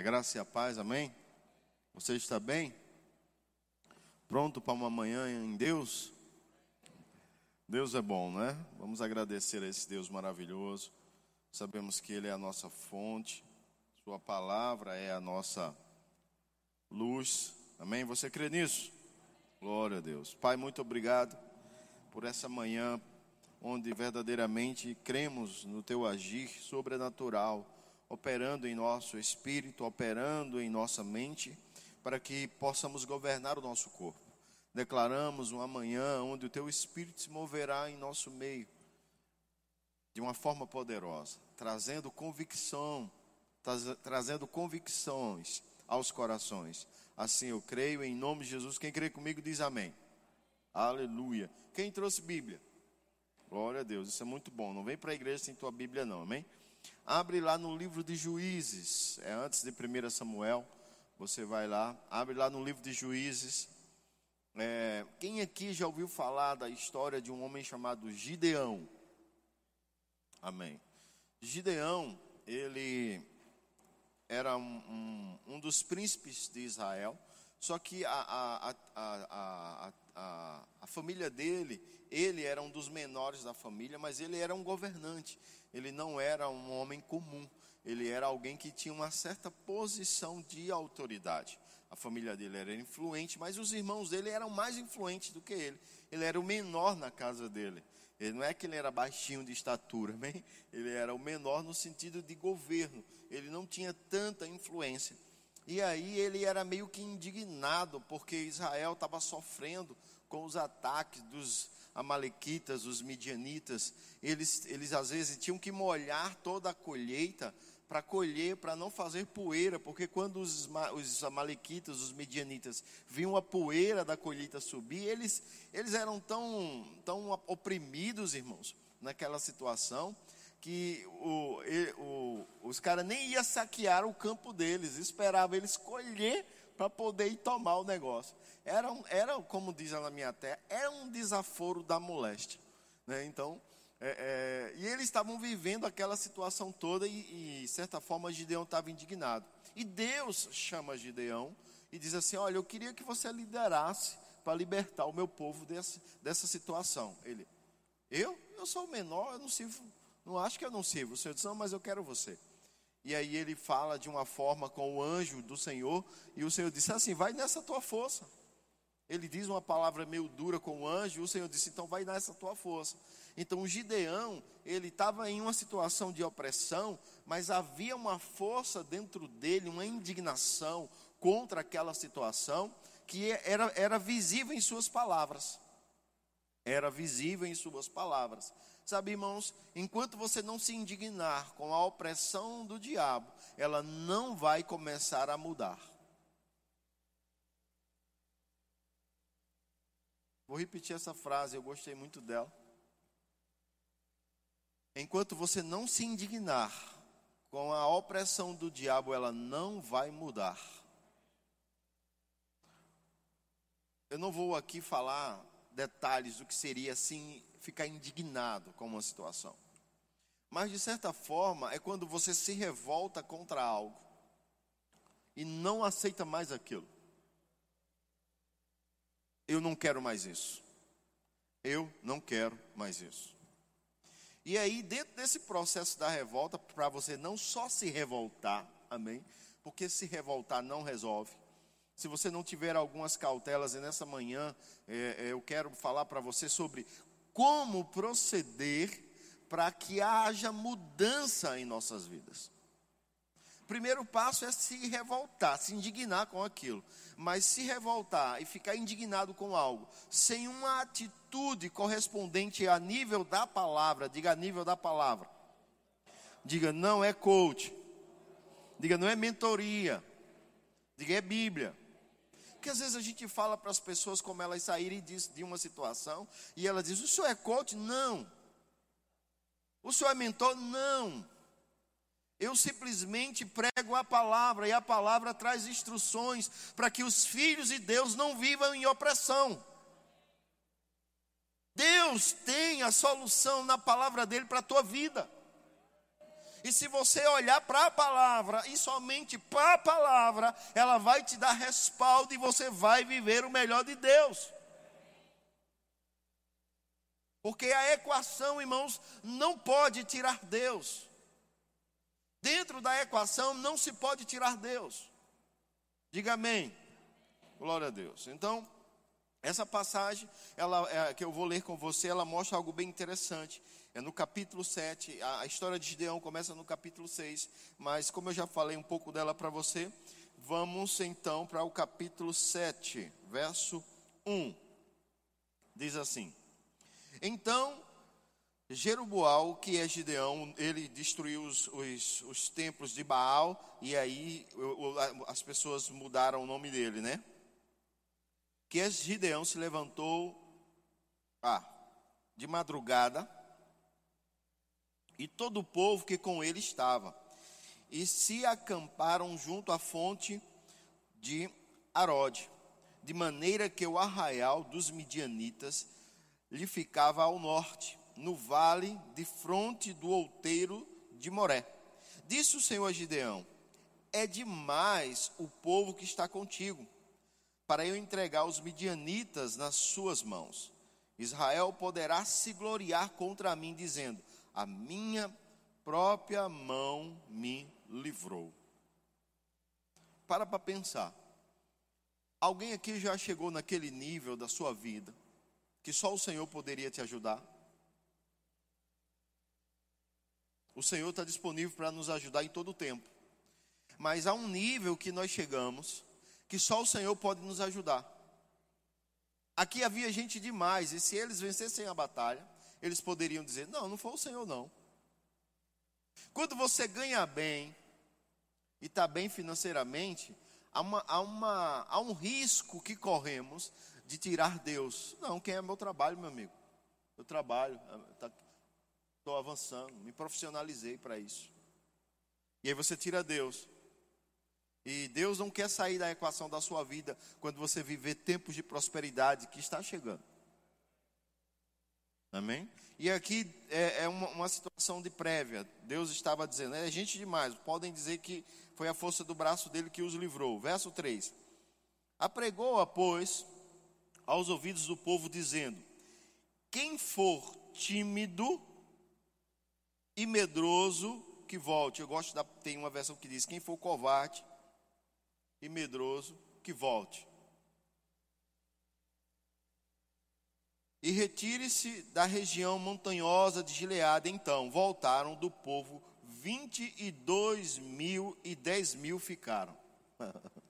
A graça e a paz, amém? Você está bem? Pronto para uma manhã em Deus? Deus é bom, né? Vamos agradecer a esse Deus maravilhoso. Sabemos que Ele é a nossa fonte, Sua palavra é a nossa luz. Amém? Você crê nisso? Glória a Deus. Pai, muito obrigado por essa manhã onde verdadeiramente cremos no Teu agir sobrenatural operando em nosso espírito, operando em nossa mente, para que possamos governar o nosso corpo. Declaramos uma manhã onde o teu espírito se moverá em nosso meio de uma forma poderosa, trazendo convicção, trazendo convicções aos corações. Assim eu creio em nome de Jesus. Quem crê comigo diz amém. Aleluia. Quem trouxe Bíblia? Glória a Deus, isso é muito bom. Não vem para a igreja sem tua Bíblia, não, amém? Abre lá no livro de Juízes, é antes de 1 Samuel. Você vai lá, abre lá no livro de Juízes. É, quem aqui já ouviu falar da história de um homem chamado Gideão? Amém. Gideão, ele era um, um, um dos príncipes de Israel, só que a, a, a, a, a família dele, ele era um dos menores da família, mas ele era um governante ele não era um homem comum, ele era alguém que tinha uma certa posição de autoridade. A família dele era influente, mas os irmãos dele eram mais influentes do que ele. Ele era o menor na casa dele. Ele não é que ele era baixinho de estatura, bem? ele era o menor no sentido de governo. Ele não tinha tanta influência. E aí ele era meio que indignado porque Israel estava sofrendo com os ataques dos amalequitas, os midianitas, eles, eles às vezes tinham que molhar toda a colheita para colher, para não fazer poeira, porque quando os, os amalequitas, os midianitas, viam a poeira da colheita subir, eles, eles eram tão, tão oprimidos, irmãos, naquela situação, que o, o, os caras nem iam saquear o campo deles, esperavam eles colher para poder ir tomar o negócio. Era, um, era como diz na minha terra, era um desaforo da moléstia. Né? Então, é, é, e eles estavam vivendo aquela situação toda e, de certa forma, Gideão estava indignado. E Deus chama Gideão e diz assim: Olha, eu queria que você liderasse para libertar o meu povo desse, dessa situação. Ele, eu? Eu sou o menor, eu não sirvo, não acho que eu não sirvo. O Senhor disse: Não, mas eu quero você. E aí ele fala de uma forma com o anjo do Senhor, e o Senhor disse assim: vai nessa tua força. Ele diz uma palavra meio dura com o anjo, e o Senhor disse: então vai nessa tua força. Então o Gideão, ele estava em uma situação de opressão, mas havia uma força dentro dele, uma indignação contra aquela situação, que era, era visível em suas palavras. Era visível em suas palavras. Sabe, irmãos, enquanto você não se indignar com a opressão do diabo, ela não vai começar a mudar. Vou repetir essa frase, eu gostei muito dela. Enquanto você não se indignar com a opressão do diabo, ela não vai mudar. Eu não vou aqui falar detalhes do que seria assim ficar indignado com uma situação. Mas de certa forma é quando você se revolta contra algo e não aceita mais aquilo. Eu não quero mais isso. Eu não quero mais isso. E aí, dentro desse processo da revolta, para você não só se revoltar, amém? Porque se revoltar não resolve. Se você não tiver algumas cautelas, e nessa manhã é, é, eu quero falar para você sobre como proceder para que haja mudança em nossas vidas. Primeiro passo é se revoltar, se indignar com aquilo. Mas se revoltar e ficar indignado com algo, sem uma atitude correspondente a nível da palavra, diga a nível da palavra. Diga, não é coach. Diga, não é mentoria. Diga, é Bíblia. Porque às vezes a gente fala para as pessoas como elas saírem de, uma situação e ela diz: O senhor é coach? Não. O senhor é mentor? Não. Eu simplesmente prego a palavra e a palavra traz instruções para que os filhos de Deus não vivam em opressão. Deus tem a solução na palavra dele para a tua vida. E se você olhar para a palavra e somente para a palavra, ela vai te dar respaldo e você vai viver o melhor de Deus. Porque a equação, irmãos, não pode tirar Deus. Dentro da equação não se pode tirar Deus. Diga amém. Glória a Deus. Então, essa passagem ela, é, que eu vou ler com você, ela mostra algo bem interessante. É no capítulo 7, a, história de Gideão começa no capítulo 6, mas como eu já falei um pouco dela para você, vamos então para o capítulo 7, verso 1. Diz assim: Então, Jeruboal, que é Gideão, ele destruiu os, os, os templos de Baal, e aí as pessoas mudaram o nome dele, né? Que Gideão se levantou ah, de madrugada, e todo o povo que com ele estava, e se acamparam junto à fonte de Arode, de maneira que o arraial dos midianitas lhe ficava ao norte, no vale de fronte do outeiro de Moré. Disse o Senhor a Gideão: É demais o povo que está contigo, para eu entregar os midianitas nas suas mãos. Israel poderá se gloriar contra mim, dizendo: A minha própria mão me livrou. Para para pensar. Alguém aqui já chegou naquele nível da sua vida que só o Senhor poderia te ajudar? O Senhor está disponível para nos ajudar em todo o tempo. Mas há um nível que nós chegamos que só o Senhor pode nos ajudar. Aqui havia gente demais, e se eles vencessem a batalha, eles poderiam dizer: Não, não foi o Senhor, não. Quando você ganha bem e está bem financeiramente, há, uma, há, uma, há um risco que corremos de tirar Deus. Não, quem é meu trabalho, meu amigo? Eu trabalho, estou tá, avançando, me profissionalizei para isso. E aí você tira Deus. E Deus não quer sair da equação da sua vida quando você viver tempos de prosperidade que está chegando. Amém? E aqui é, é uma, uma, situação de prévia. Deus estava dizendo, é gente demais, podem dizer que foi a força do braço dele que os livrou. Verso 3. Apregou-a, pois, aos ouvidos do povo, dizendo: Quem for tímido e medroso, que volte. Eu gosto da. Tem uma versão que diz: Quem for covarde e medroso, que volte. E retire-se da região montanhosa de Gileade. Então, voltaram do povo vinte e dois mil e dez mil ficaram.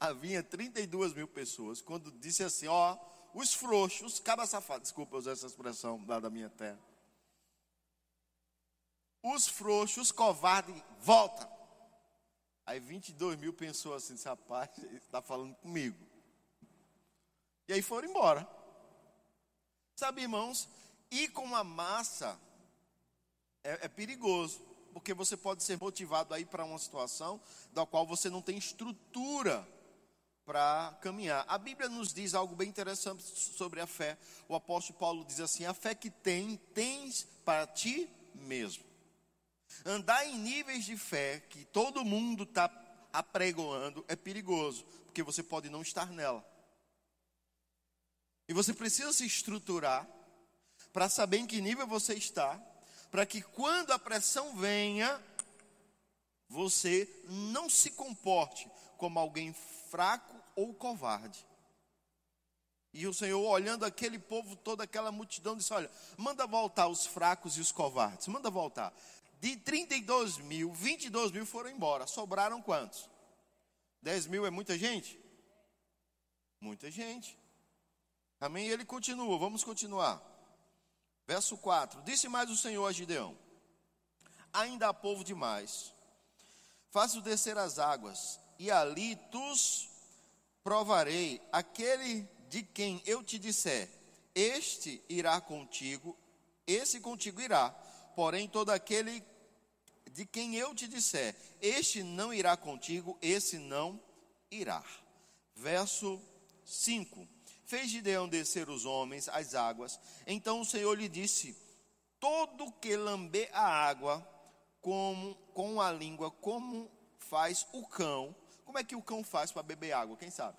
havia 32 mil pessoas, quando disse assim, ó, os frouxos, os cabas safados, desculpa usar essa expressão lá da minha terra. Os frouxos, os covardes, volta. Aí 22 mil pensou assim, esse rapaz está falando comigo. E aí foram embora. Sabe, irmãos, ir com a massa é, é perigoso, porque você pode ser motivado a ir para uma situação da qual você não tem estrutura para caminhar. A Bíblia nos diz algo bem interessante sobre a fé. O apóstolo Paulo diz assim: a fé que tem, tens para ti mesmo. Andar em níveis de fé que todo mundo está apregoando é perigoso, porque você pode não estar nela. E você precisa se estruturar para saber em que nível você está, para que quando a pressão venha, você não se comporte como alguém fraco ou covarde. E o Senhor, olhando aquele povo, toda aquela multidão, disse: Olha, manda voltar os fracos e os covardes, manda voltar. De 32 mil, 22 mil foram embora. Sobraram quantos? 10 mil é muita gente? Muita gente. Amém? Ele continua, vamos continuar. Verso 4: Disse mais o Senhor a Gideão: Ainda há povo demais. Faço descer as águas, e ali tus provarei aquele de quem eu te disser, este irá contigo, esse contigo irá. Porém, todo aquele de quem eu te disser, este não irá contigo, esse não irá. Verso 5: Fez Gideão descer os homens às águas. Então o Senhor lhe disse: Todo que lamber a água, como, com a língua, como faz o cão. Como é que o cão faz para beber água? Quem sabe?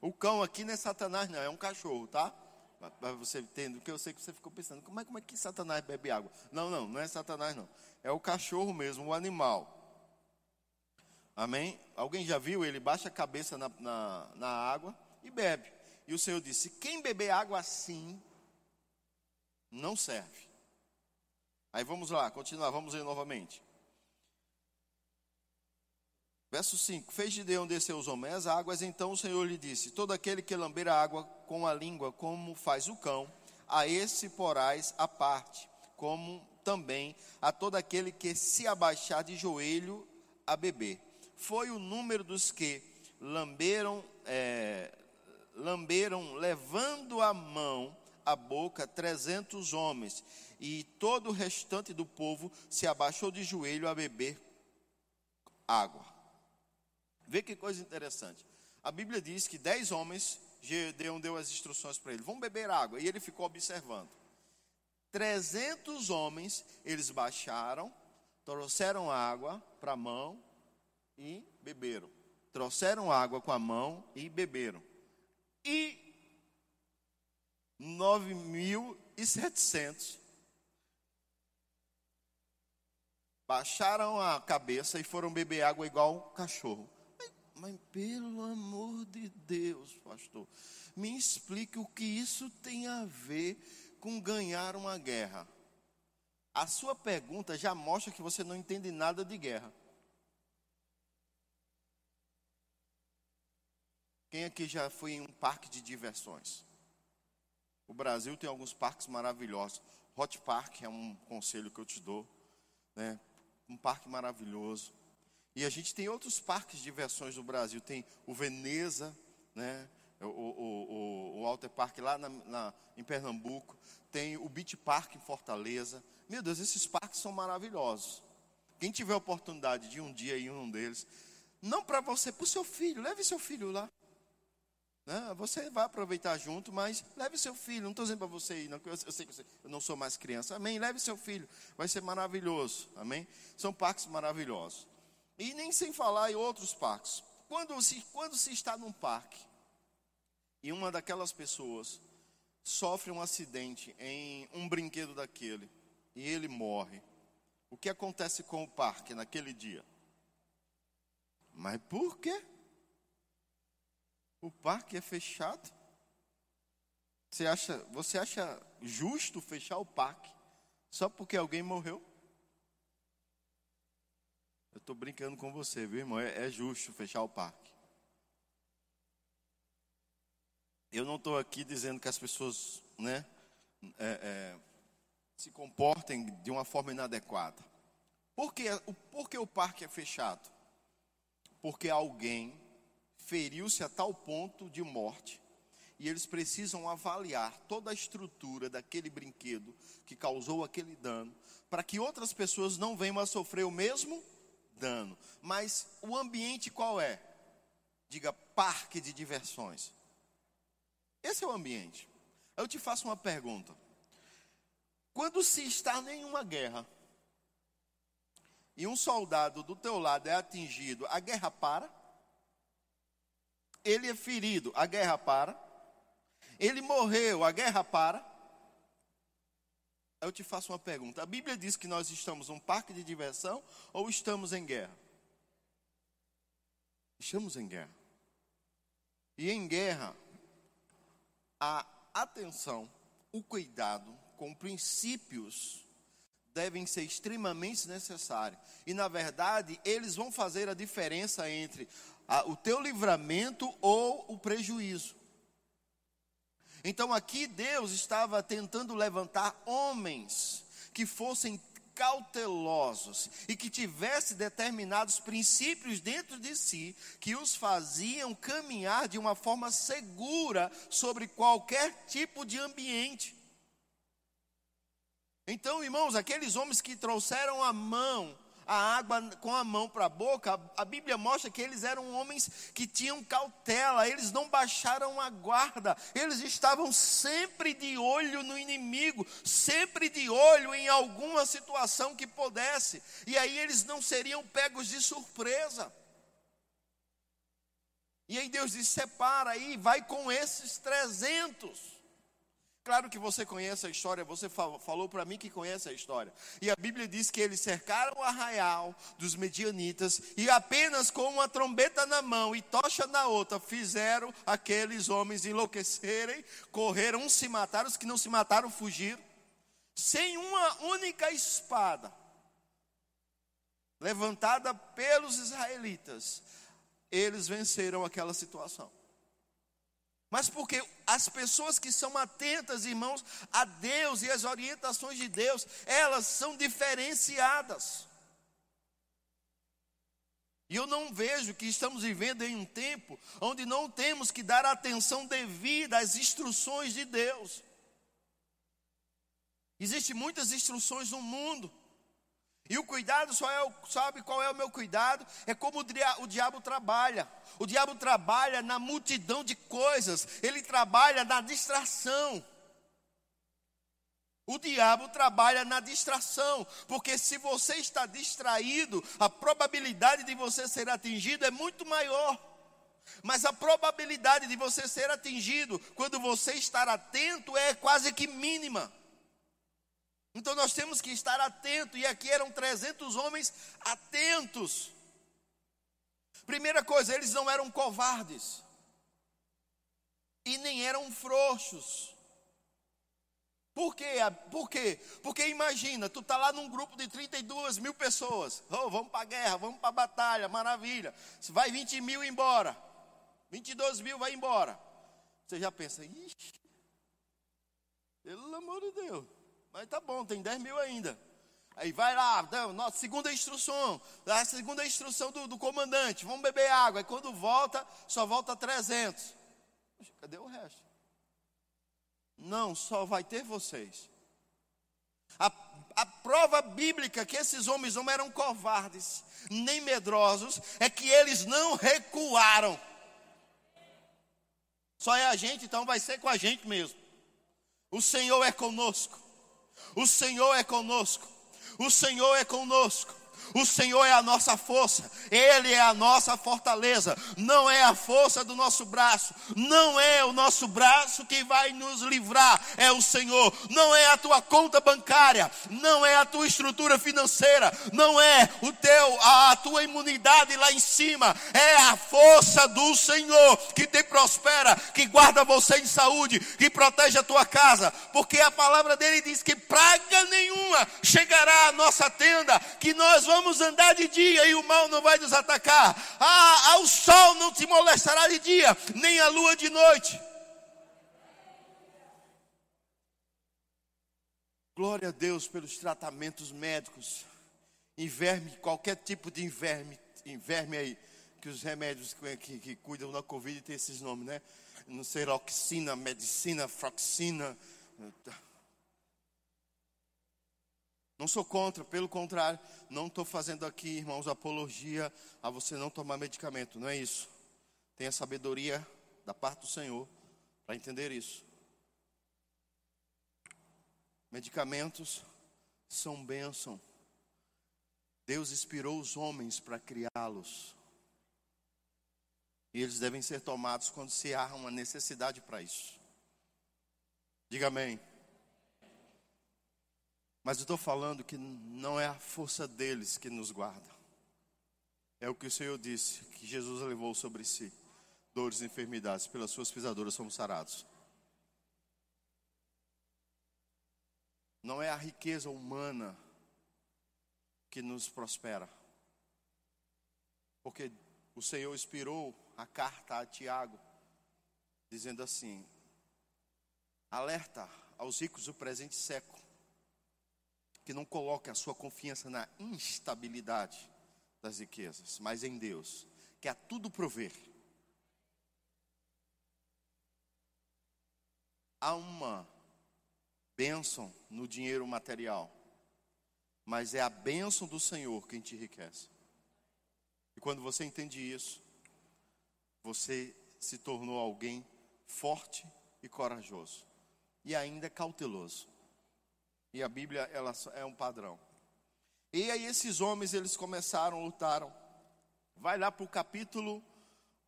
O cão aqui não é Satanás, não, é um cachorro, tá? Para você entender, porque eu sei que você ficou pensando, como é, como é que Satanás bebe água? Não, não, não é Satanás, não. É o cachorro mesmo, o animal. Amém? Alguém já viu? Ele baixa a cabeça na, na, na água e bebe. E o Senhor disse: quem beber água assim, não serve. Aí vamos lá, continuar, vamos ler novamente. Verso 5: Fez Gideão descer os homens águas, então o Senhor lhe disse: Todo aquele que lamber a água com a língua, como faz o cão, a esse porás a parte, como também a todo aquele que se abaixar de joelho a beber. Foi o número dos que lamberam, é, lamberam levando a mão a boca trezentos homens, e todo o restante do povo se abaixou de joelho a beber água. Vê que coisa interessante. A Bíblia diz que dez homens, Gedeão deu as instruções para ele, vão beber água, e ele ficou observando. Trezentos homens, eles baixaram, trouxeram água para a mão e beberam. Trouxeram água com a mão e beberam. E 9.700 baixaram a cabeça e foram beber água igual cachorro. Mas pelo amor de Deus, pastor, me explique o que isso tem a ver com ganhar uma guerra. A sua pergunta já mostra que você não entende nada de guerra. Quem aqui já foi em um parque de diversões? O Brasil tem alguns parques maravilhosos. Hot Park é um conselho que eu te dou, né? Um parque maravilhoso. E a gente tem outros parques de diversões no Brasil. Tem o Veneza, né? o, o, o, o Alter Park lá na, na, em Pernambuco. Tem o Beach Park em Fortaleza. Meu Deus, esses parques são maravilhosos. Quem tiver a oportunidade de um dia ir em um deles, não para você, para o seu filho, leve seu filho lá. Né? Você vai aproveitar junto, mas leve seu filho. Não estou dizendo para você ir, não, eu, eu sei que você, eu não sou mais criança. Amém? Leve seu filho. Vai ser maravilhoso. Amém? São parques maravilhosos. E nem sem falar em outros parques. Quando se, quando se está num parque e uma daquelas pessoas sofre um acidente em um brinquedo daquele e ele morre, o que acontece com o parque naquele dia? Mas por quê? O parque é fechado? Você acha, você acha justo fechar o parque só porque alguém morreu? Eu estou brincando com você, viu, irmão? É, é justo fechar o parque. Eu não estou aqui dizendo que as pessoas, né, é, é, se comportem de uma forma inadequada. Por que, por que o parque é fechado? Porque alguém feriu-se a tal ponto de morte e eles precisam avaliar toda a estrutura daquele brinquedo que causou aquele dano, para que outras pessoas não venham a sofrer o mesmo dano. Mas o ambiente qual é? Diga parque de diversões. Esse é o ambiente. Eu te faço uma pergunta. Quando se está em nenhuma guerra e um soldado do teu lado é atingido, a guerra para? Ele é ferido, a guerra para? Ele morreu, a guerra para? Eu te faço uma pergunta. A Bíblia diz que nós estamos num parque de diversão ou estamos em guerra? Estamos em guerra. E em guerra, a atenção, o cuidado com princípios devem ser extremamente necessários. E na verdade, eles vão fazer a diferença entre o teu livramento ou o prejuízo. Então aqui Deus estava tentando levantar homens que fossem cautelosos e que tivessem determinados princípios dentro de si que os faziam caminhar de uma forma segura sobre qualquer tipo de ambiente. Então, irmãos, aqueles homens que trouxeram a mão a água com a mão para a boca, a Bíblia mostra que eles eram homens que tinham cautela, eles não baixaram a guarda, eles estavam sempre de olho no inimigo, sempre de olho em alguma situação que pudesse, e aí eles não seriam pegos de surpresa. E aí Deus diz: separa aí, vai com esses trezentos. Claro que você conhece a história, você falou para mim que conhece a história. E a Bíblia diz que eles cercaram o arraial dos medianitas e apenas com uma trombeta na mão e tocha na outra fizeram aqueles homens enlouquecerem, correram, uns se mataram, os que não se mataram fugiram, sem uma única espada levantada pelos israelitas. Eles venceram aquela situação mas porque as pessoas que são atentas, irmãos, a Deus e as orientações de Deus, elas são diferenciadas. E eu não vejo que estamos vivendo em um tempo onde não temos que dar atenção devida às instruções de Deus. Existem muitas instruções no mundo. E o cuidado só é, sabe qual é o meu cuidado? É como o, o diabo trabalha. O diabo trabalha na multidão de coisas, ele trabalha na distração. O diabo trabalha na distração, porque se você está distraído, a probabilidade de você ser atingido é muito maior. Mas a probabilidade de você ser atingido quando você estar atento é quase que mínima. Então nós temos que estar atentos, e aqui eram 300 homens atentos. Primeira coisa, eles não eram covardes, e nem eram frouxos. Por quê? Por quê? Porque imagina, tu tá lá num grupo de 32 mil pessoas. Oh, vamos para a guerra, vamos para a batalha, maravilha. Vai 20 mil embora. 22 mil vai embora. Você já pensa, ixi, pelo amor de Deus. Mas tá bom, tem 10 mil ainda. Aí vai lá, nossa, segunda instrução, a segunda instrução do, do, comandante, vamos beber água. Aí quando volta, só volta 300. Poxa, cadê o resto? Não, só vai ter vocês. A, a prova bíblica que esses homens não eram covardes, nem medrosos, é que eles não recuaram. Só é a gente, então vai ser com a gente mesmo. O Senhor é conosco. O Senhor é conosco. O Senhor é conosco. O Senhor é a nossa força, Ele é a nossa fortaleza, não é a força do nosso braço, não é o nosso braço que vai nos livrar, é o Senhor, não é a tua conta bancária, não é a tua estrutura financeira, não é o teu, a tua imunidade lá em cima, é a força do Senhor que te prospera, que guarda você em saúde, que protege a tua casa, porque a palavra dele diz que praga nenhuma chegará à nossa tenda, que nós vamos vamos andar de dia e o mal não vai nos atacar. Ah, o sol não te molestará de dia, nem a lua de noite. Glória a Deus pelos tratamentos médicos. Inverme, qualquer tipo de inverme, inverme aí, que os remédios que, que, que cuidam da Covid tem esses nomes, né? Não sei, oxina, medicina, froxina. Não sou contra, pelo contrário, não estou fazendo aqui, irmãos, apologia a você não tomar medicamento, não é isso. Tenha sabedoria da parte do Senhor para entender isso. Medicamentos são bênção. Deus inspirou os homens para criá-los. E eles devem ser tomados quando se há uma necessidade para isso. Diga amém. Mas eu estou falando que não é a força deles que nos guarda. É o que o Senhor disse, que Jesus levou sobre si. Dores e enfermidades, pelas suas pisaduras somos sarados. Não é a riqueza humana que nos prospera. Porque o Senhor inspirou a carta a Tiago, dizendo assim: alerta aos ricos do presente século que não coloque a sua confiança na instabilidade das riquezas, mas em Deus, que a tudo prover. Há uma bênção no dinheiro material, mas é a bênção do Senhor quem te enriquece. E quando você entende isso, você se tornou alguém forte e corajoso, e ainda cauteloso. E a Bíblia ela é um padrão. E aí esses homens eles começaram, lutaram. Vai lá para o capítulo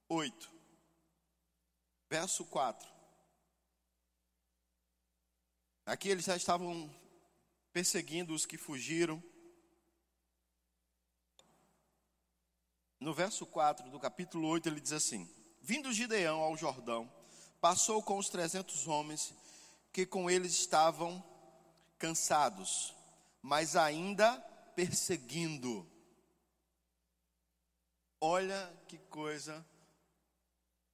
8, verso 4. Aqui eles já estavam perseguindo os que fugiram. No verso 4 do capítulo 8, ele diz assim: Vindo Gideão ao Jordão, passou com os trezentos homens que com eles estavam cansados, mas ainda perseguindo. Olha que coisa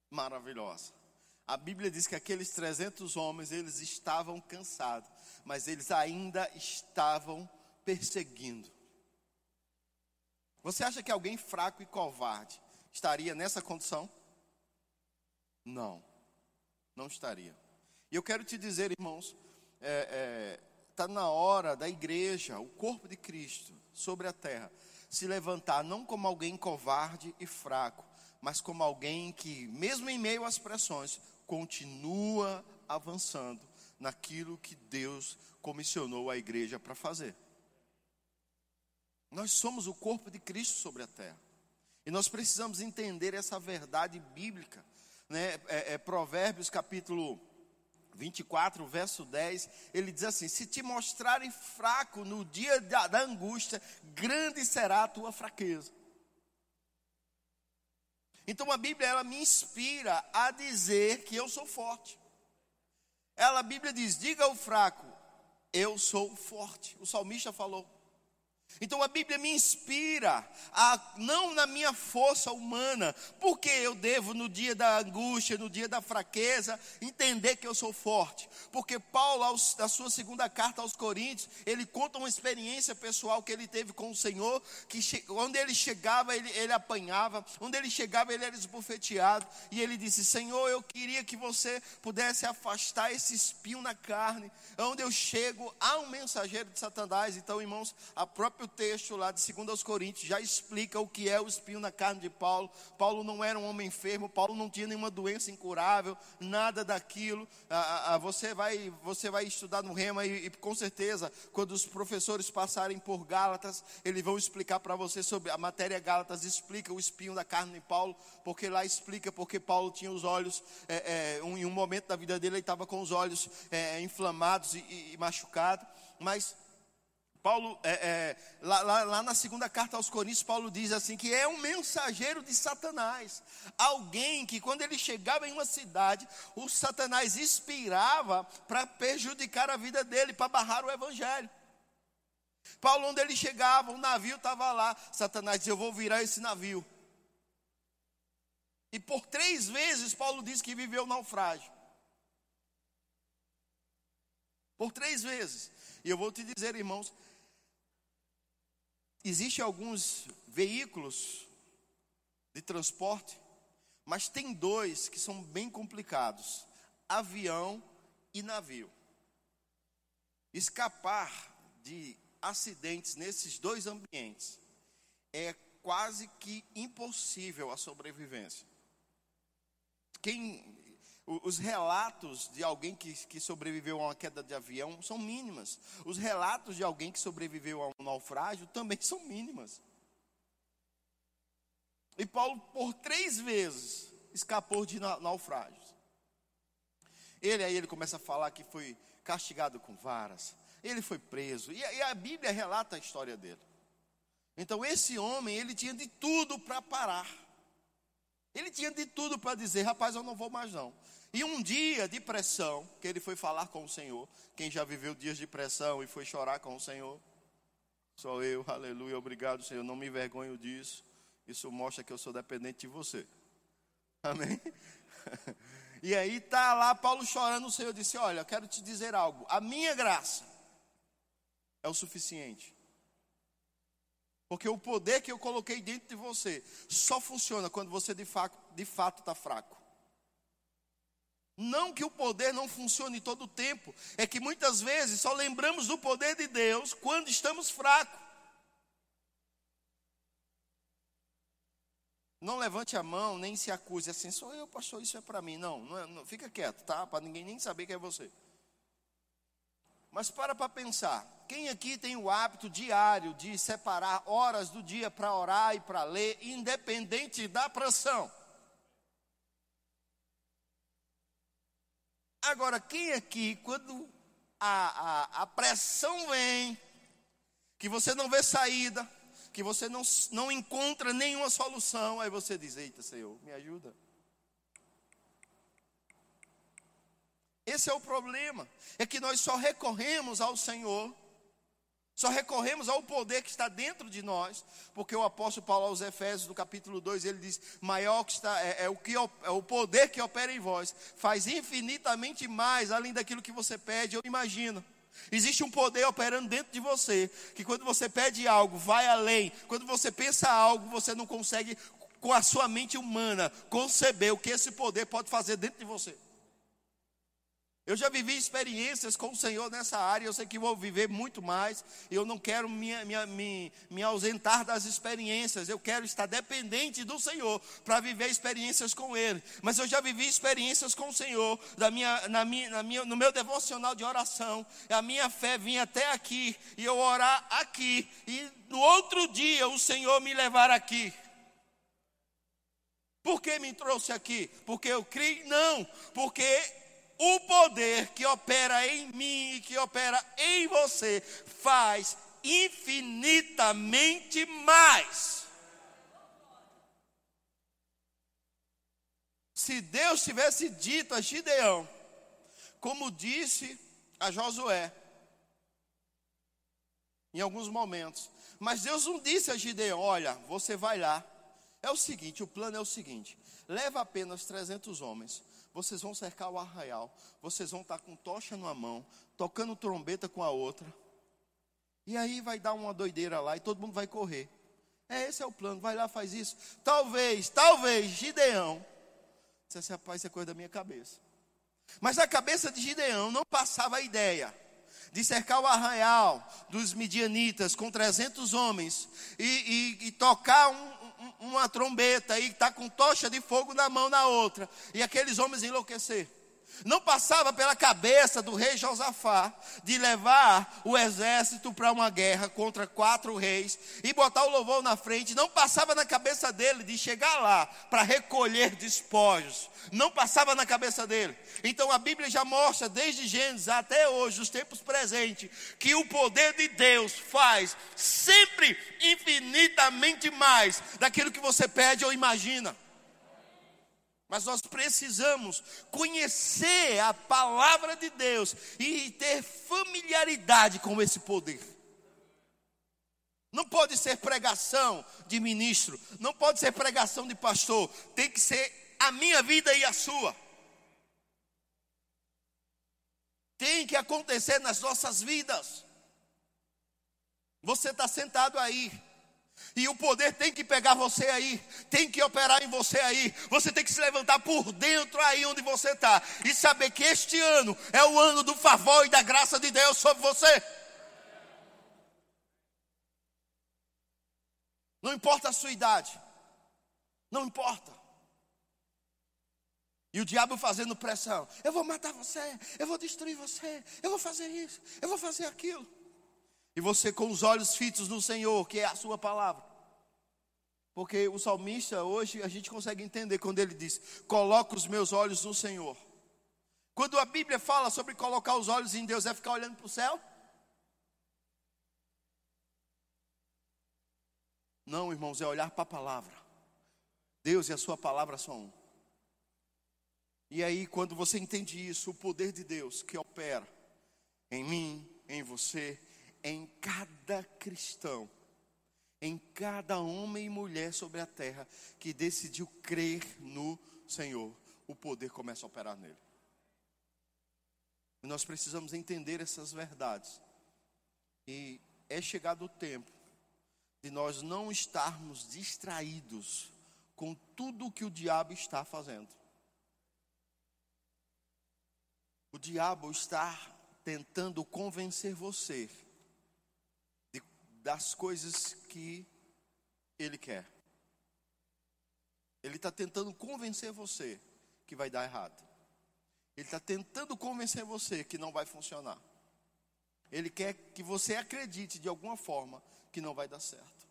maravilhosa. A Bíblia diz que aqueles 300 homens, eles estavam cansados, mas eles ainda estavam perseguindo. Você acha que alguém fraco e covarde estaria nessa condição? Não, não estaria. E eu quero te dizer, irmãos, é, é, tá na hora da igreja, o corpo de Cristo sobre a terra, se levantar não como alguém covarde e fraco, mas como alguém que, mesmo em meio às pressões, continua avançando naquilo que Deus comissionou a igreja para fazer. Nós somos o corpo de Cristo sobre a terra. E nós precisamos entender essa verdade bíblica. Né? É, é, Provérbios capítulo 24, verso 10, ele diz assim: Se te mostrarem fraco no dia da, da angústia, grande será a tua fraqueza. Então a Bíblia ela me inspira a dizer que eu sou forte. Ela a Bíblia diz: diga ao fraco, eu sou forte. O salmista falou. Então a Bíblia me inspira a não na minha força humana, porque eu devo no dia da angústia, no dia da fraqueza, entender que eu sou forte. Porque Paulo, na sua segunda carta aos Coríntios, ele conta uma experiência pessoal que ele teve com o Senhor, que onde ele chegava, ele, ele apanhava, onde ele chegava, ele era esbofeteado, e ele disse: Senhor, eu queria que você pudesse afastar esse espinho na carne, onde eu chego, há um mensageiro de Satanás. Então, irmãos, a própria próprio texto lá de 2 Coríntios já explica o que é o espinho na carne de Paulo. Paulo não era um homem enfermo, Paulo não tinha nenhuma doença incurável, nada daquilo. Ah, ah, você, vai, você vai estudar no Rema e, e, com certeza, quando os professores passarem por Gálatas, eles vão explicar para você sobre a matéria Gálatas, explica o espinho da carne de Paulo, porque lá explica porque Paulo tinha os olhos, é, é, um, em um momento da vida dele, ele estava com os olhos é, inflamados e, e, e machucados. Mas Paulo, é, é, lá, lá, lá, na segunda carta aos Coríntios, Paulo diz assim: que é um mensageiro de Satanás. Alguém que, quando ele chegava em uma cidade, o Satanás inspirava para prejudicar a vida dele, para barrar o evangelho. Paulo, onde ele chegava, o navio estava lá. Satanás dizia: Eu vou virar esse navio. E por três vezes, Paulo diz que viveu naufrágio. Por três vezes. E eu vou te dizer, irmãos, Existem alguns veículos de transporte, mas tem dois que são bem complicados: avião e navio. Escapar de acidentes nesses dois ambientes é quase que impossível a sobrevivência. Quem os relatos de alguém que, que sobreviveu a uma queda de avião são mínimas. Os relatos de alguém que sobreviveu a um naufrágio também são mínimas. E Paulo, por três vezes, escapou de naufrágios. Ele aí ele começa a falar que foi castigado com varas. Ele foi preso. E, a Bíblia relata a história dele. Então esse homem, ele tinha de tudo para parar. Ele tinha de tudo para dizer, rapaz, eu não vou mais não. E um dia de pressão, que ele foi falar com o Senhor. Quem já viveu dias de pressão e foi chorar com o Senhor? Sou eu, aleluia, obrigado, Senhor. Não me envergonho disso. Isso mostra que eu sou dependente de você. Amém? E aí tá lá Paulo chorando, o Senhor disse: Olha, eu quero te dizer algo. A minha graça é o suficiente. Porque o poder que eu coloquei dentro de você só funciona quando você de fato de fato está fraco. Não que o poder não funcione todo o tempo, é que muitas vezes só lembramos do poder de Deus quando estamos fracos. Não levante a mão, nem se acuse assim, sou eu, pastor, isso é para mim. Não, não, é, não, fica quieto, tá? Para ninguém nem saber que é você. Mas para para pensar, quem aqui tem o hábito diário de separar horas do dia para orar e para ler, independente da pressão? Agora, quem aqui, quando a, a, a pressão vem, que você não vê saída, que você não, não encontra nenhuma solução, aí você diz: Eita, Senhor, me ajuda. Esse é o problema, é que nós só recorremos ao Senhor só recorremos ao poder que está dentro de nós, porque o apóstolo Paulo aos Efésios, no capítulo 2, ele diz: maior que está, é, é, o, que, é o poder que opera em vós, faz infinitamente mais, além daquilo que você pede ou imagina. Existe um poder operando dentro de você, que quando você pede algo, vai além. Quando você pensa algo, você não consegue, com a sua mente humana, conceber o que esse poder pode fazer dentro de você. Eu já vivi experiências com o Senhor nessa área, eu sei que vou viver muito mais. Eu não quero me, me, me, me ausentar das experiências, eu quero estar dependente do Senhor para viver experiências com Ele. Mas eu já vivi experiências com o Senhor, da minha, na minha, na minha, no meu devocional de oração. A minha fé vinha até aqui, e eu orar aqui, e no outro dia o Senhor me levar aqui. Por que me trouxe aqui? Porque eu criei? Não, porque o poder que opera em mim e que opera em você faz infinitamente mais. Se Deus tivesse dito a Gideão, como disse a Josué, em alguns momentos, mas Deus não disse a Gideão: Olha, você vai lá. É o seguinte: o plano é o seguinte: leva apenas 300 homens, vocês vão cercar o arraial, vocês vão estar com tocha numa mão, tocando trombeta com a outra. E aí vai dar uma doideira lá e todo mundo vai correr. É, esse é o plano, vai lá, faz isso. Talvez, talvez, Gideão, dissesse, rapaz, isso é coisa da minha cabeça. Mas na cabeça de Gideão não passava a ideia de cercar o arraial dos midianitas com 300 homens e, e, e tocar um, uma trombeta e está com tocha de fogo na mão na outra, e aqueles homens enlouquecer. Não passava pela cabeça do rei Josafá de levar o exército para uma guerra contra quatro reis e botar o louvor na frente. Não passava na cabeça dele de chegar lá para recolher despojos. Não passava na cabeça dele. Então a Bíblia já mostra, desde Gênesis até hoje, os tempos presentes, que o poder de Deus faz sempre infinitamente mais daquilo que você pede ou imagina. Mas nós precisamos conhecer a palavra de Deus e ter familiaridade com esse poder. Não pode ser pregação de ministro, não pode ser pregação de pastor, tem que ser a minha vida e a sua. Tem que acontecer nas nossas vidas. Você está sentado aí, e o poder tem que pegar você aí, tem que operar em você aí. Você tem que se levantar por dentro aí onde você está e saber que este ano é o ano do favor e da graça de Deus sobre você. Não importa a sua idade, não importa. E o diabo fazendo pressão: eu vou matar você, eu vou destruir você, eu vou fazer isso, eu vou fazer aquilo. E você com os olhos fitos no Senhor, que é a sua palavra. Porque o salmista hoje a gente consegue entender quando ele diz: "Coloco os meus olhos no Senhor". Quando a Bíblia fala sobre colocar os olhos em Deus, é ficar olhando para o céu? Não, irmãos, é olhar para a palavra. Deus e a sua palavra são um. E aí, quando você entende isso, o poder de Deus que opera em mim, em você, em cada cristão, em cada homem e mulher sobre a terra que decidiu crer no Senhor, o poder começa a operar nele. Nós precisamos entender essas verdades. E é chegado o tempo de nós não estarmos distraídos com tudo o que o diabo está fazendo. O diabo está tentando convencer você das coisas que ele quer. Ele está tentando convencer você que vai dar errado. Ele está tentando convencer você que não vai funcionar. Ele quer que você acredite de alguma forma que não vai dar certo.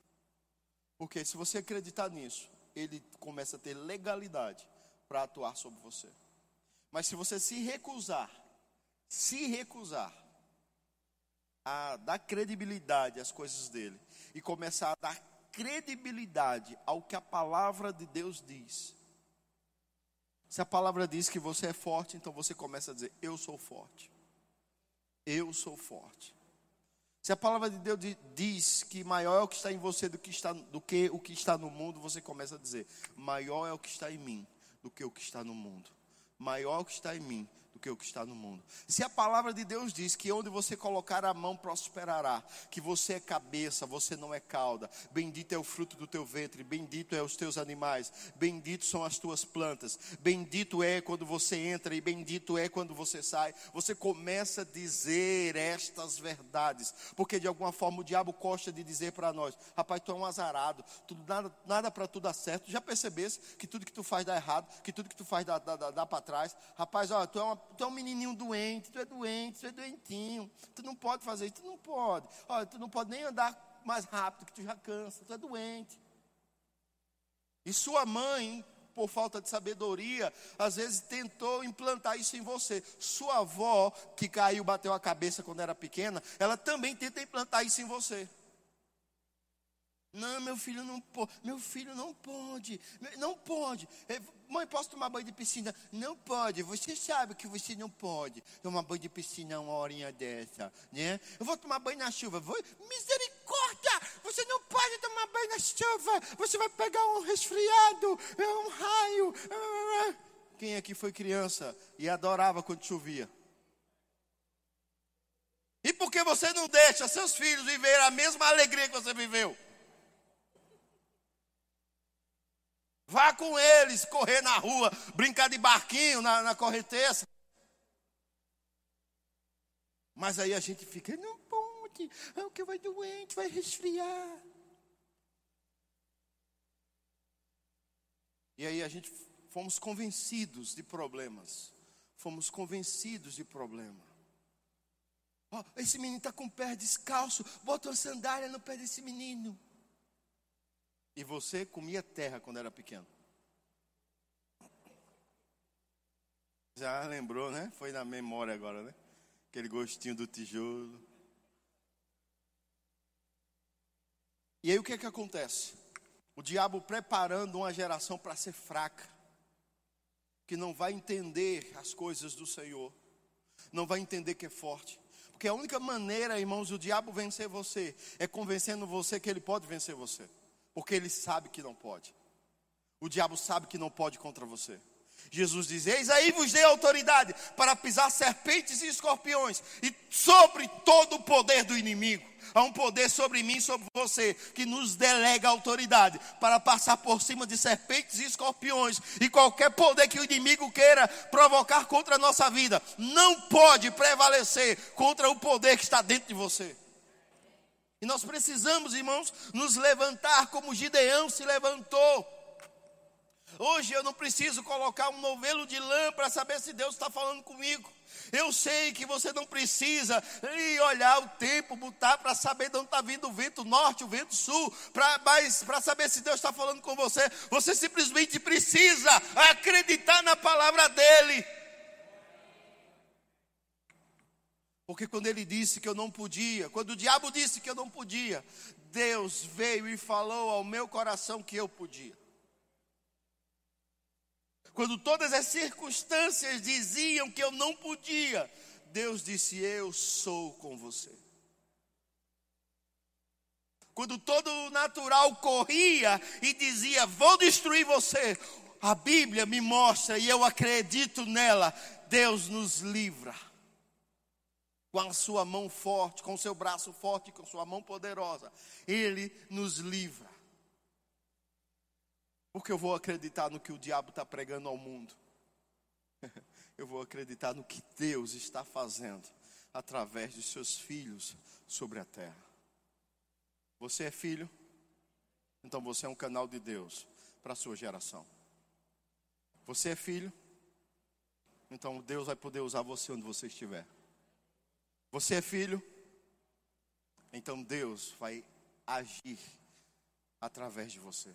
Porque se você acreditar nisso, ele começa a ter legalidade para atuar sobre você. Mas se você se recusar, se recusar a dar credibilidade às coisas dele e começar a dar credibilidade ao que a palavra de Deus diz. Se a palavra diz que você é forte, então você começa a dizer: Eu sou forte. Eu sou forte. Se a palavra de Deus diz que maior é o que está em você do que, está, do que o que está no mundo, você começa a dizer: maior é o que está em mim do que o que está no mundo. Maior é o que está em mim do que o que está no mundo. Se a palavra de Deus diz que onde você colocar a mão prosperará, que você é cabeça, você não é cauda, bendito é o fruto do teu ventre, bendito é os teus animais, bendito são as tuas plantas, bendito é quando você entra e bendito é quando você sai. Você começa a dizer estas verdades, porque de alguma forma o diabo gosta de dizer para nós: rapaz, tu é um azarado, tudo, nada, nada para tu dar certo. Já percebesse que tudo que tu faz dá errado, que tudo que tu faz dá, dá, dá, dá para trás? Rapaz, ó, tu é uma tu é um menininho doente, tu é doente, tu é doentinho, tu não pode fazer isso, tu não pode. Olha, tu não pode nem andar mais rápido, que tu já cansa, tu é doente. E sua mãe, por falta de sabedoria, às vezes tentou implantar isso em você. Sua avó, que caiu, bateu a cabeça quando era pequena, ela também tenta implantar isso em você. Não, meu filho não pode. Meu filho não pode. Não pode. É, mãe, posso tomar banho de piscina? Não pode. Você sabe que você não pode tomar banho de piscina uma horinha dessa, né? Eu vou tomar banho na chuva. Vou... Misericórdia! Você não pode tomar banho na chuva. Você vai pegar um resfriado, é um raio. Quem aqui foi criança e adorava quando chovia? E por que você não deixa seus filhos viver a mesma alegria que você viveu? Vá com eles correr na rua, brincar de barquinho na, na correnteza. Mas aí a gente fica, não pode, é o que vai doente, vai resfriar. E aí a gente fomos convencidos de problemas. Fomos convencidos de problema. Oh, esse menino está com o pé descalço, bota uma sandália no pé desse menino. E você comia terra quando era pequeno. Já lembrou, né? Foi na memória agora, né? Aquele gostinho do tijolo. E aí o que é que acontece? O diabo preparando uma geração para ser fraca, que não vai entender as coisas do Senhor, não vai entender que é forte. Porque a única maneira, irmãos, o diabo vencer você é convencendo você que ele pode vencer você. Porque ele sabe que não pode. O diabo sabe que não pode contra você. Jesus diz: Eis aí vos dei autoridade para pisar serpentes e escorpiões e sobre todo o poder do inimigo. Há um poder sobre mim e sobre você que nos delega autoridade para passar por cima de serpentes e escorpiões e qualquer poder que o inimigo queira provocar contra a nossa vida não pode prevalecer contra o poder que está dentro de você. E nós precisamos, irmãos, nos levantar como Gideão se levantou. Hoje eu não preciso colocar um novelo de lã para saber se Deus está falando comigo. Eu sei que você não precisa ir olhar o tempo, botar para saber de onde está vindo o vento norte, o vento sul, para saber se Deus está falando com você. Você simplesmente precisa acreditar na palavra dEle. Porque quando ele disse que eu não podia, quando o diabo disse que eu não podia, Deus veio e falou ao meu coração que eu podia. Quando todas as circunstâncias diziam que eu não podia, Deus disse: Eu sou com você. Quando todo o natural corria e dizia: Vou destruir você, a Bíblia me mostra e eu acredito nela. Deus nos livra com a sua mão forte, com o seu braço forte, com a sua mão poderosa, Ele nos livra. Porque eu vou acreditar no que o diabo está pregando ao mundo. eu vou acreditar no que Deus está fazendo através de seus filhos sobre a terra. Você é filho? Então você é um canal de Deus para a sua geração. Você é filho? Então Deus vai poder usar você onde você estiver. Você é filho? Então Deus vai agir através de você.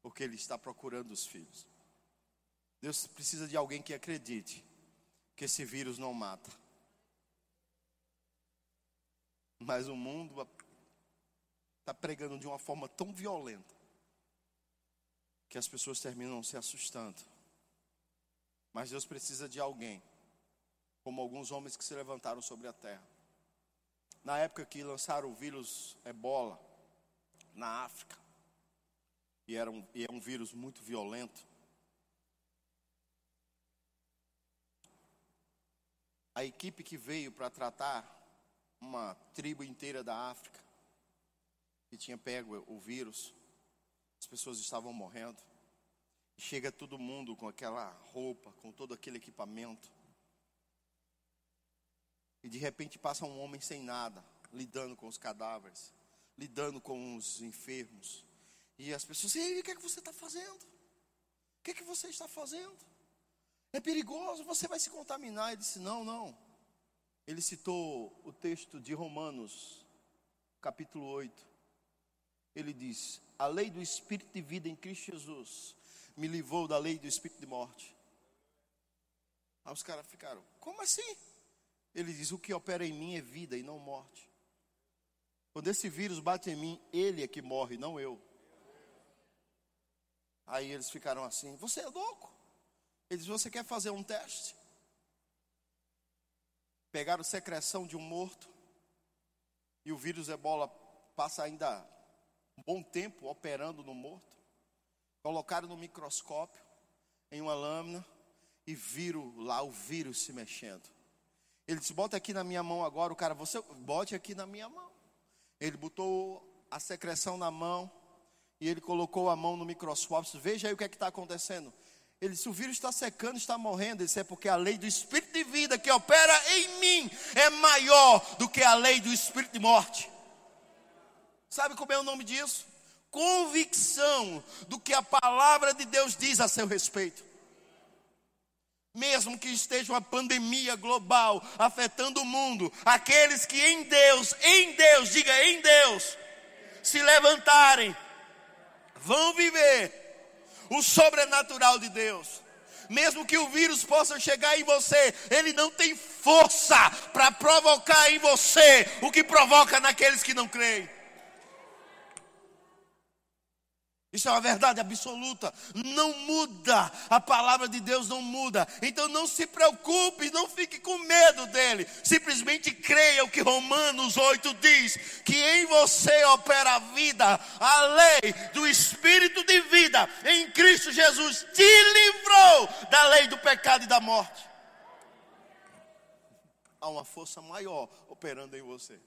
Porque Ele está procurando os filhos. Deus precisa de alguém que acredite que esse vírus não mata. Mas o mundo está pregando de uma forma tão violenta que as pessoas terminam se assustando. Mas Deus precisa de alguém, como alguns homens que se levantaram sobre a terra. Na época que lançaram o vírus ebola na África, e era um, e é um vírus muito violento, a equipe que veio para tratar uma tribo inteira da África, que tinha pego o vírus, as pessoas estavam morrendo. Chega todo mundo com aquela roupa, com todo aquele equipamento. E de repente passa um homem sem nada, lidando com os cadáveres, lidando com os enfermos. E as pessoas, e o que é que você está fazendo? O que é que você está fazendo? É perigoso, você vai se contaminar. Ele disse: Não, não. Ele citou o texto de Romanos, capítulo 8. Ele diz: A lei do Espírito de vida em Cristo Jesus me livrou da lei do Espírito de morte. Aí os caras ficaram: Como assim? Ele diz: O que opera em mim é vida e não morte. Quando esse vírus bate em mim, ele é que morre, não eu. Aí eles ficaram assim: Você é louco? Ele diz: Você quer fazer um teste? Pegaram secreção de um morto. E o vírus ebola passa ainda um bom tempo operando no morto. Colocaram no microscópio, em uma lâmina, e viram lá o vírus se mexendo. Ele disse: Bota aqui na minha mão agora. O cara, você bote aqui na minha mão. Ele botou a secreção na mão e ele colocou a mão no microscópio. Veja aí o que é está acontecendo. Ele disse: o vírus está secando, está morrendo. Disse: é porque a lei do espírito de vida que opera em mim é maior do que a lei do espírito de morte. Sabe como é o nome disso? Convicção do que a palavra de Deus diz a seu respeito. Mesmo que esteja uma pandemia global afetando o mundo, aqueles que em Deus, em Deus, diga em Deus, se levantarem, vão viver o sobrenatural de Deus. Mesmo que o vírus possa chegar em você, ele não tem força para provocar em você o que provoca naqueles que não creem. Isso é uma verdade absoluta. Não muda. A palavra de Deus não muda. Então não se preocupe, não fique com medo dele. Simplesmente creia o que Romanos 8 diz: que em você opera a vida, a lei do Espírito de vida em Cristo Jesus te livrou da lei do pecado e da morte. Há uma força maior operando em você.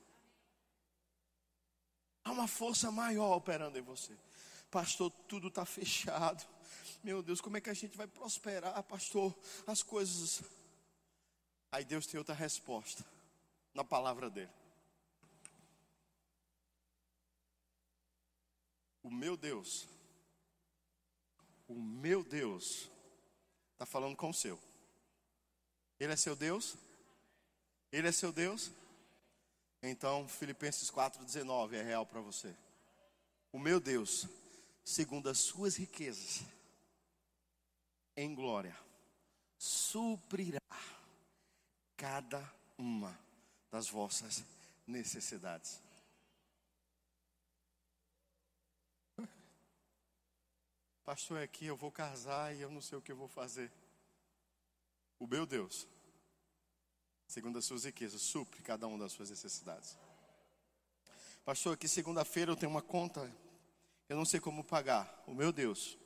Há uma força maior operando em você. Pastor, tudo está fechado. Meu Deus, como é que a gente vai prosperar, pastor? As coisas. Aí Deus tem outra resposta na palavra dele. O meu Deus, o meu Deus, está falando com o seu. Ele é seu Deus? Ele é seu Deus? Então, Filipenses 4,19 é real para você. O meu Deus segundo as suas riquezas, em glória, suprirá cada uma das vossas necessidades. Pastor, aqui eu vou casar e eu não sei o que eu vou fazer. O meu Deus, segundo as suas riquezas, supre cada uma das suas necessidades. Pastor, aqui segunda-feira eu tenho uma conta eu não sei como pagar. O meu Deus,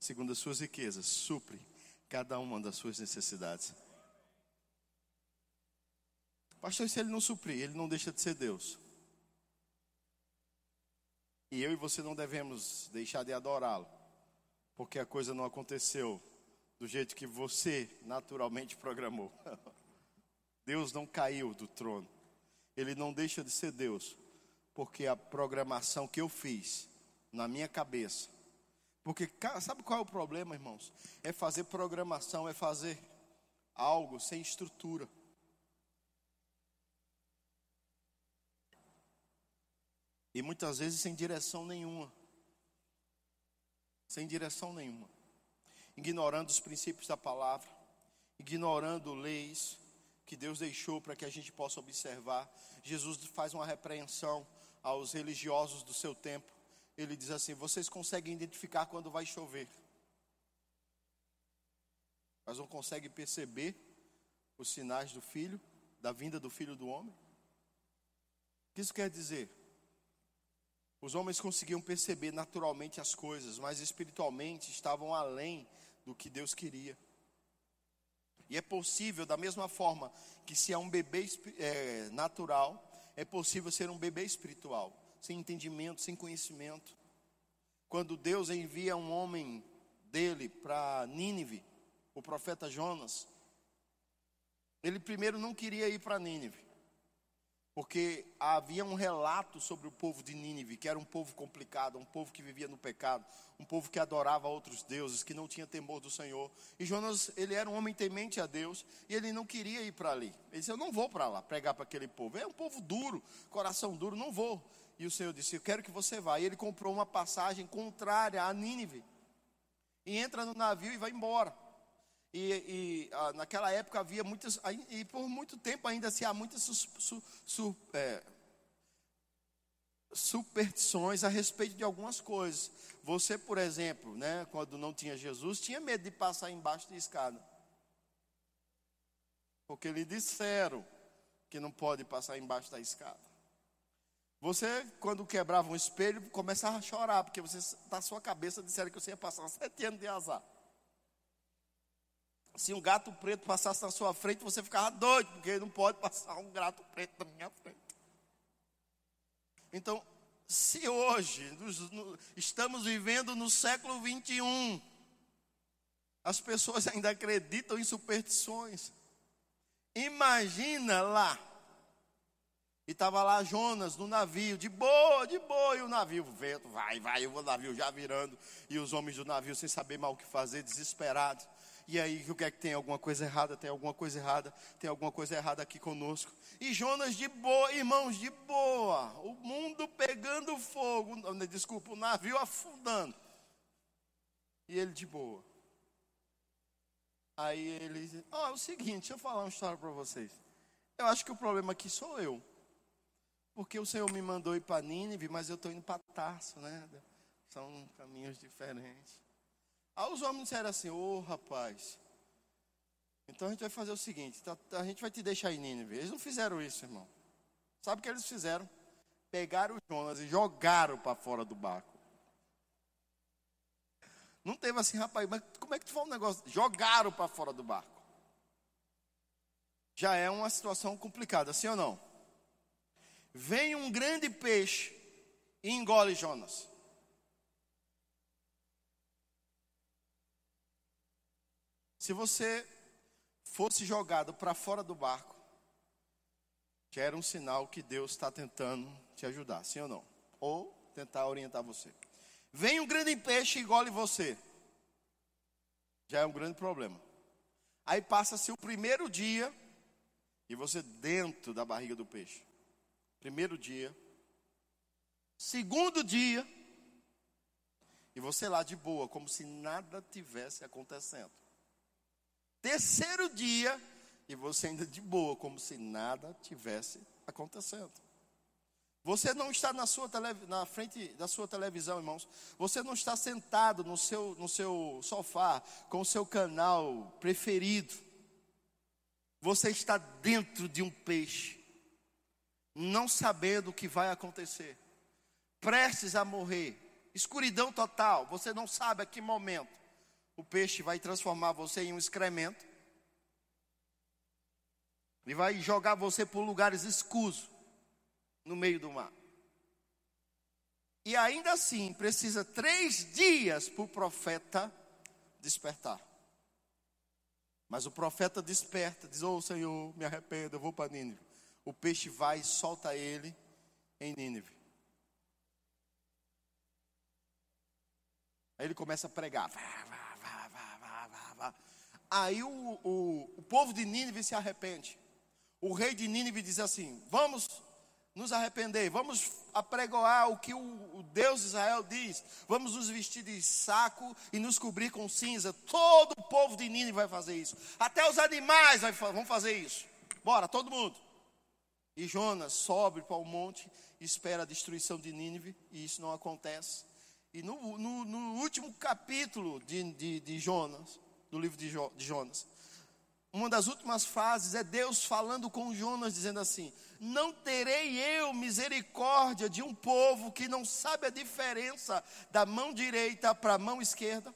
segundo as suas riquezas, supre cada uma das suas necessidades. Pastor, se ele não suprir, ele não deixa de ser Deus. E eu e você não devemos deixar de adorá-lo, porque a coisa não aconteceu do jeito que você naturalmente programou. Deus não caiu do trono. Ele não deixa de ser Deus, porque a programação que eu fiz na minha cabeça. Porque sabe qual é o problema, irmãos? É fazer programação, é fazer algo sem estrutura. E muitas vezes sem direção nenhuma. Sem direção nenhuma. Ignorando os princípios da palavra, ignorando leis que Deus deixou para que a gente possa observar. Jesus faz uma repreensão aos religiosos do seu tempo. Ele diz assim: Vocês conseguem identificar quando vai chover, mas não conseguem perceber os sinais do filho, da vinda do filho do homem? O que isso quer dizer? Os homens conseguiam perceber naturalmente as coisas, mas espiritualmente estavam além do que Deus queria. E é possível, da mesma forma que se é um bebê é, natural, é possível ser um bebê espiritual, sem entendimento, sem conhecimento. Quando Deus envia um homem dele para Nínive, o profeta Jonas, ele primeiro não queria ir para Nínive porque havia um relato sobre o povo de Nínive, que era um povo complicado, um povo que vivia no pecado, um povo que adorava outros deuses, que não tinha temor do Senhor. E Jonas, ele era um homem temente a Deus, e ele não queria ir para ali. Ele disse: Eu não vou para lá pregar para aquele povo. É um povo duro, coração duro, não vou. E o Senhor disse: Eu quero que você vá. E ele comprou uma passagem contrária a Nínive. E entra no navio e vai embora. E, e ah, naquela época havia muitas, e por muito tempo ainda se há muitas su, su, su, é, superstições a respeito de algumas coisas. Você, por exemplo, né, quando não tinha Jesus, tinha medo de passar embaixo de escada. Porque lhe disseram que não pode passar embaixo da escada. Você, quando quebrava um espelho, começava a chorar, porque você, na sua cabeça disseram que você ia passar sete anos de azar. Se um gato preto passasse na sua frente, você ficava doido, porque não pode passar um gato preto na minha frente. Então, se hoje estamos vivendo no século 21, as pessoas ainda acreditam em superstições. Imagina lá. E estava lá Jonas no navio, de boa, de boa, e o navio, o vento, vai, vai, o navio já virando, e os homens do navio sem saber mal o que fazer, desesperados. E aí, o que é que tem alguma coisa errada? Tem alguma coisa errada? Tem alguma coisa errada aqui conosco? E Jonas de boa, irmãos, de boa. O mundo pegando fogo. Desculpa, o navio afundando. E ele de boa. Aí ele Ó, oh, é o seguinte, deixa eu falar uma história para vocês. Eu acho que o problema aqui sou eu. Porque o Senhor me mandou ir para Nínive, mas eu estou indo para Tarso, né? São caminhos diferentes. Aí os homens disseram assim: Ô oh, rapaz, então a gente vai fazer o seguinte: tá, a gente vai te deixar em Nínive. Eles não fizeram isso, irmão. Sabe o que eles fizeram? Pegaram o Jonas e jogaram para fora do barco. Não teve assim, rapaz, mas como é que tu fala um negócio? Jogaram para fora do barco. Já é uma situação complicada, sim ou não? Vem um grande peixe e engole Jonas. Se você fosse jogado para fora do barco, já era um sinal que Deus está tentando te ajudar, sim ou não? Ou tentar orientar você. Vem um grande peixe e engole você. Já é um grande problema. Aí passa-se o primeiro dia e você dentro da barriga do peixe. Primeiro dia. Segundo dia. E você lá de boa, como se nada tivesse acontecendo. Terceiro dia, e você ainda de boa, como se nada tivesse acontecendo. Você não está na, sua na frente da sua televisão, irmãos. Você não está sentado no seu, no seu sofá com o seu canal preferido. Você está dentro de um peixe, não sabendo o que vai acontecer, prestes a morrer, escuridão total. Você não sabe a que momento o peixe vai transformar você em um excremento. Ele vai jogar você por lugares escusos no meio do mar. E ainda assim, precisa três dias para o profeta despertar. Mas o profeta desperta, diz: Ô oh, Senhor, me arrependo, eu vou para Nínive. O peixe vai e solta ele em Nínive. Aí ele começa a pregar. Vá, vá, vá, vá, vá, vá, vá. Aí o, o, o povo de Nínive se arrepende. O rei de Nínive diz assim: Vamos nos arrepender, vamos apregoar o que o, o, Deus de Israel diz, vamos nos vestir de saco e nos cobrir com cinza. Todo o povo de Nínive vai fazer isso, até os animais vão fazer isso. Bora, todo mundo. E Jonas sobe para o monte, espera a destruição de Nínive, e isso não acontece. E no, no, no último capítulo de, de, de, Jonas, do livro de, jo, de Jonas, uma das últimas frases é Deus falando com Jonas, dizendo assim: Não terei eu misericórdia de um povo que não sabe a diferença da mão direita para a mão esquerda?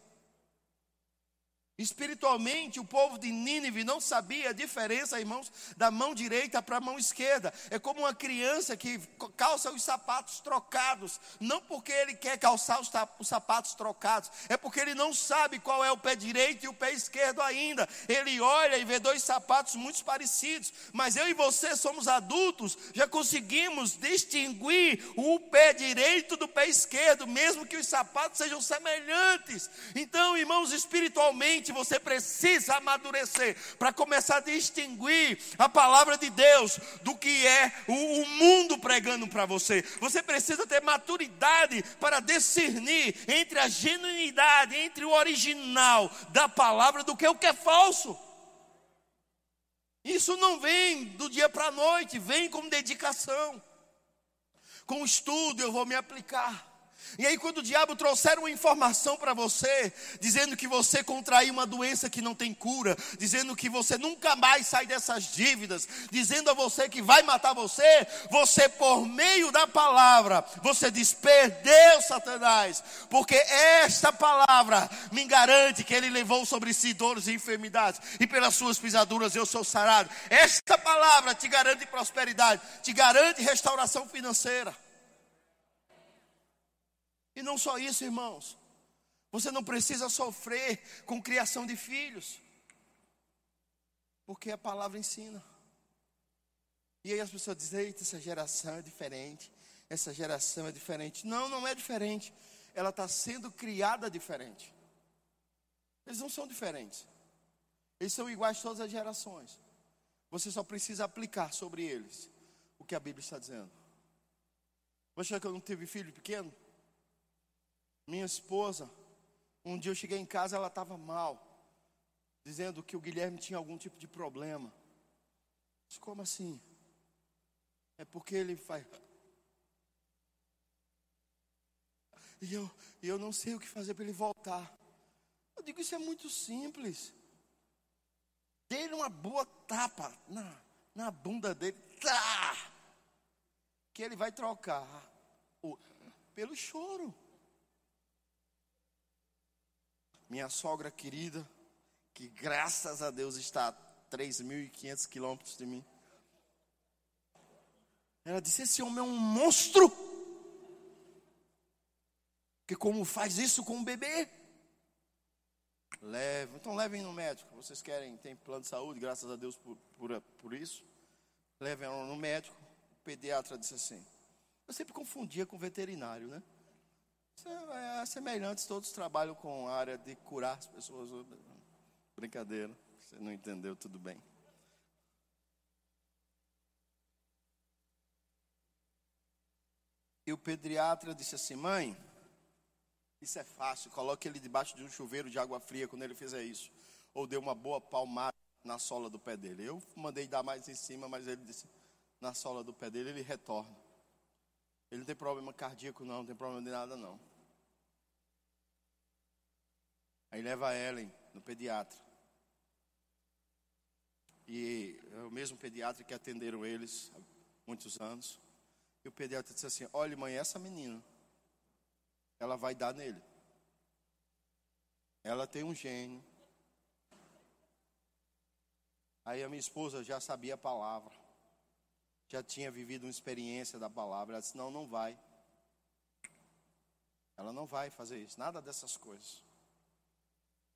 Espiritualmente, o povo de Nínive não sabia a diferença, irmãos, da mão direita para a mão esquerda. É como uma criança que calça os sapatos trocados, não porque ele quer calçar os sapatos trocados, é porque ele não sabe qual é o pé direito e o pé esquerdo ainda. Ele olha e vê dois sapatos muito parecidos, mas eu e você somos adultos, já conseguimos distinguir o pé direito do pé esquerdo, mesmo que os sapatos sejam semelhantes. Então, irmãos, espiritualmente, você precisa amadurecer para começar a distinguir a palavra de Deus do que é o, o mundo pregando para você. Você precisa ter maturidade para discernir entre a genuinidade, entre o original da palavra do que o que é falso. Isso não vem do dia para a noite, vem com dedicação. Com estudo eu vou me aplicar. E aí, quando o diabo trouxer uma informação para você, dizendo que você contraiu uma doença que não tem cura, dizendo que você nunca mais sai dessas dívidas, dizendo a você que vai matar você, você, por meio da palavra, você diz: perdeu Satanás, porque esta palavra me garante que ele levou sobre si dores e enfermidades, e pelas suas pisaduras eu sou sarado. Esta palavra te garante prosperidade, te garante restauração financeira. E não só isso, irmãos. Você não precisa sofrer com criação de filhos. Porque a palavra ensina. E aí as pessoas dizem: Eita, essa geração é diferente. Essa geração é diferente. Não, não é diferente. Ela está sendo criada diferente. Eles não são diferentes. Eles são iguais a todas as gerações. Você só precisa aplicar sobre eles o que a Bíblia está dizendo. Você acha que eu não tive filho pequeno? Minha esposa, um dia eu cheguei em casa, ela estava mal, dizendo que o Guilherme tinha algum tipo de problema. Disse, como assim? É porque ele faz. E eu, eu não sei o que fazer para ele voltar. Eu digo, isso é muito simples. Dê uma boa tapa na, na bunda dele. Tá! Que ele vai trocar o, pelo choro. Minha sogra querida, que graças a Deus está a 3.500 quilômetros de mim. Ela disse: Esse homem é um monstro. Que como faz isso com um bebê? Leve, então levem no médico. Vocês querem, tem plano de saúde, graças a Deus por, por, por isso. Levem no médico. O pediatra disse assim: Eu sempre confundia com veterinário, né? É, semelhantes, todos trabalham com a área de curar as pessoas. Brincadeira, você não entendeu, tudo bem. E o pediatra disse assim: Mãe, isso é fácil, coloque ele debaixo de um chuveiro de água fria quando ele fizer isso. Ou dê uma boa palmada na sola do pé dele. Eu mandei dar mais em cima, mas ele disse: na sola do pé dele ele retorna. Ele não tem problema cardíaco, não, não tem problema de nada, não. Aí leva a Ellen no pediatra. E é o mesmo pediatra que atenderam eles há muitos anos. E o pediatra disse assim: Olha, mãe, essa menina, ela vai dar nele. Ela tem um gênio. Aí a minha esposa já sabia a palavra, já tinha vivido uma experiência da palavra. Ela disse: Não, não vai. Ela não vai fazer isso, nada dessas coisas.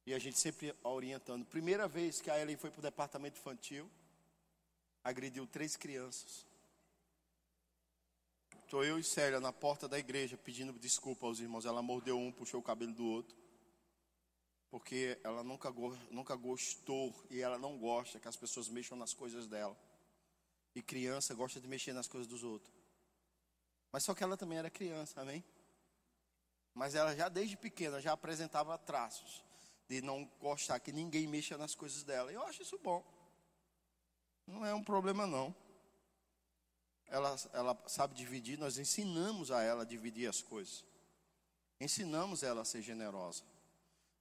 E a gente sempre orientando. Primeira vez que a Ellen foi para o departamento infantil, agrediu três crianças. Estou eu e Célia na porta da igreja pedindo desculpa aos irmãos. Ela mordeu um, puxou o cabelo do outro. Porque ela nunca, nunca gostou e ela não gosta que as pessoas mexam nas coisas dela. E criança gosta de mexer nas coisas dos outros. Mas só que ela também era criança, amém? Mas ela já desde pequena já apresentava traços de não gostar que ninguém mexa nas coisas dela. Eu acho isso bom. Não é um problema não. Ela, ela sabe dividir, nós ensinamos a ela a dividir as coisas. Ensinamos ela a ser generosa.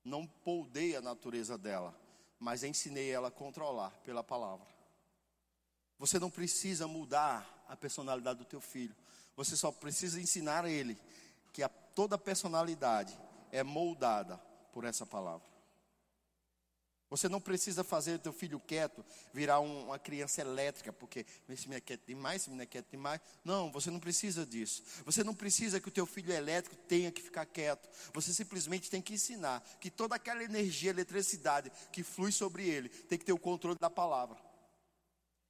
Não poldei a natureza dela, mas ensinei ela a controlar pela palavra. Você não precisa mudar a personalidade do teu filho. Você só precisa ensinar a ele que a, toda personalidade é moldada por essa palavra. Você não precisa fazer teu filho quieto virar um, uma criança elétrica, porque esse menino é quieto demais, esse menino é quieto demais. Não, você não precisa disso. Você não precisa que o teu filho elétrico tenha que ficar quieto. Você simplesmente tem que ensinar que toda aquela energia, eletricidade que flui sobre ele, tem que ter o controle da palavra.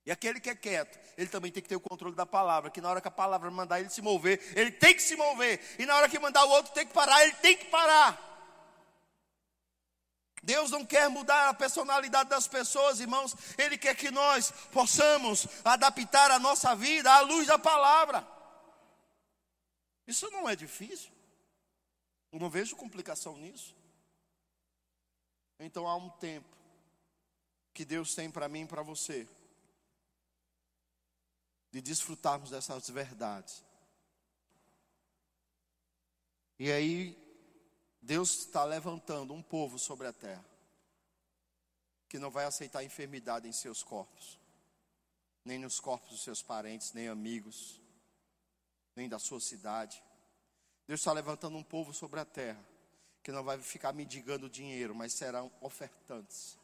E aquele que é quieto, ele também tem que ter o controle da palavra, que na hora que a palavra mandar ele se mover, ele tem que se mover. E na hora que mandar o outro tem que parar, ele tem que parar. Deus não quer mudar a personalidade das pessoas, irmãos. Ele quer que nós possamos adaptar a nossa vida à luz da palavra. Isso não é difícil. Eu não vejo complicação nisso. Então há um tempo que Deus tem para mim e para você de desfrutarmos dessas verdades. E aí, Deus está levantando um povo sobre a terra que não vai aceitar enfermidade em seus corpos, nem nos corpos dos seus parentes, nem amigos, nem da sua cidade. Deus está levantando um povo sobre a terra que não vai ficar mendigando dinheiro, mas serão ofertantes.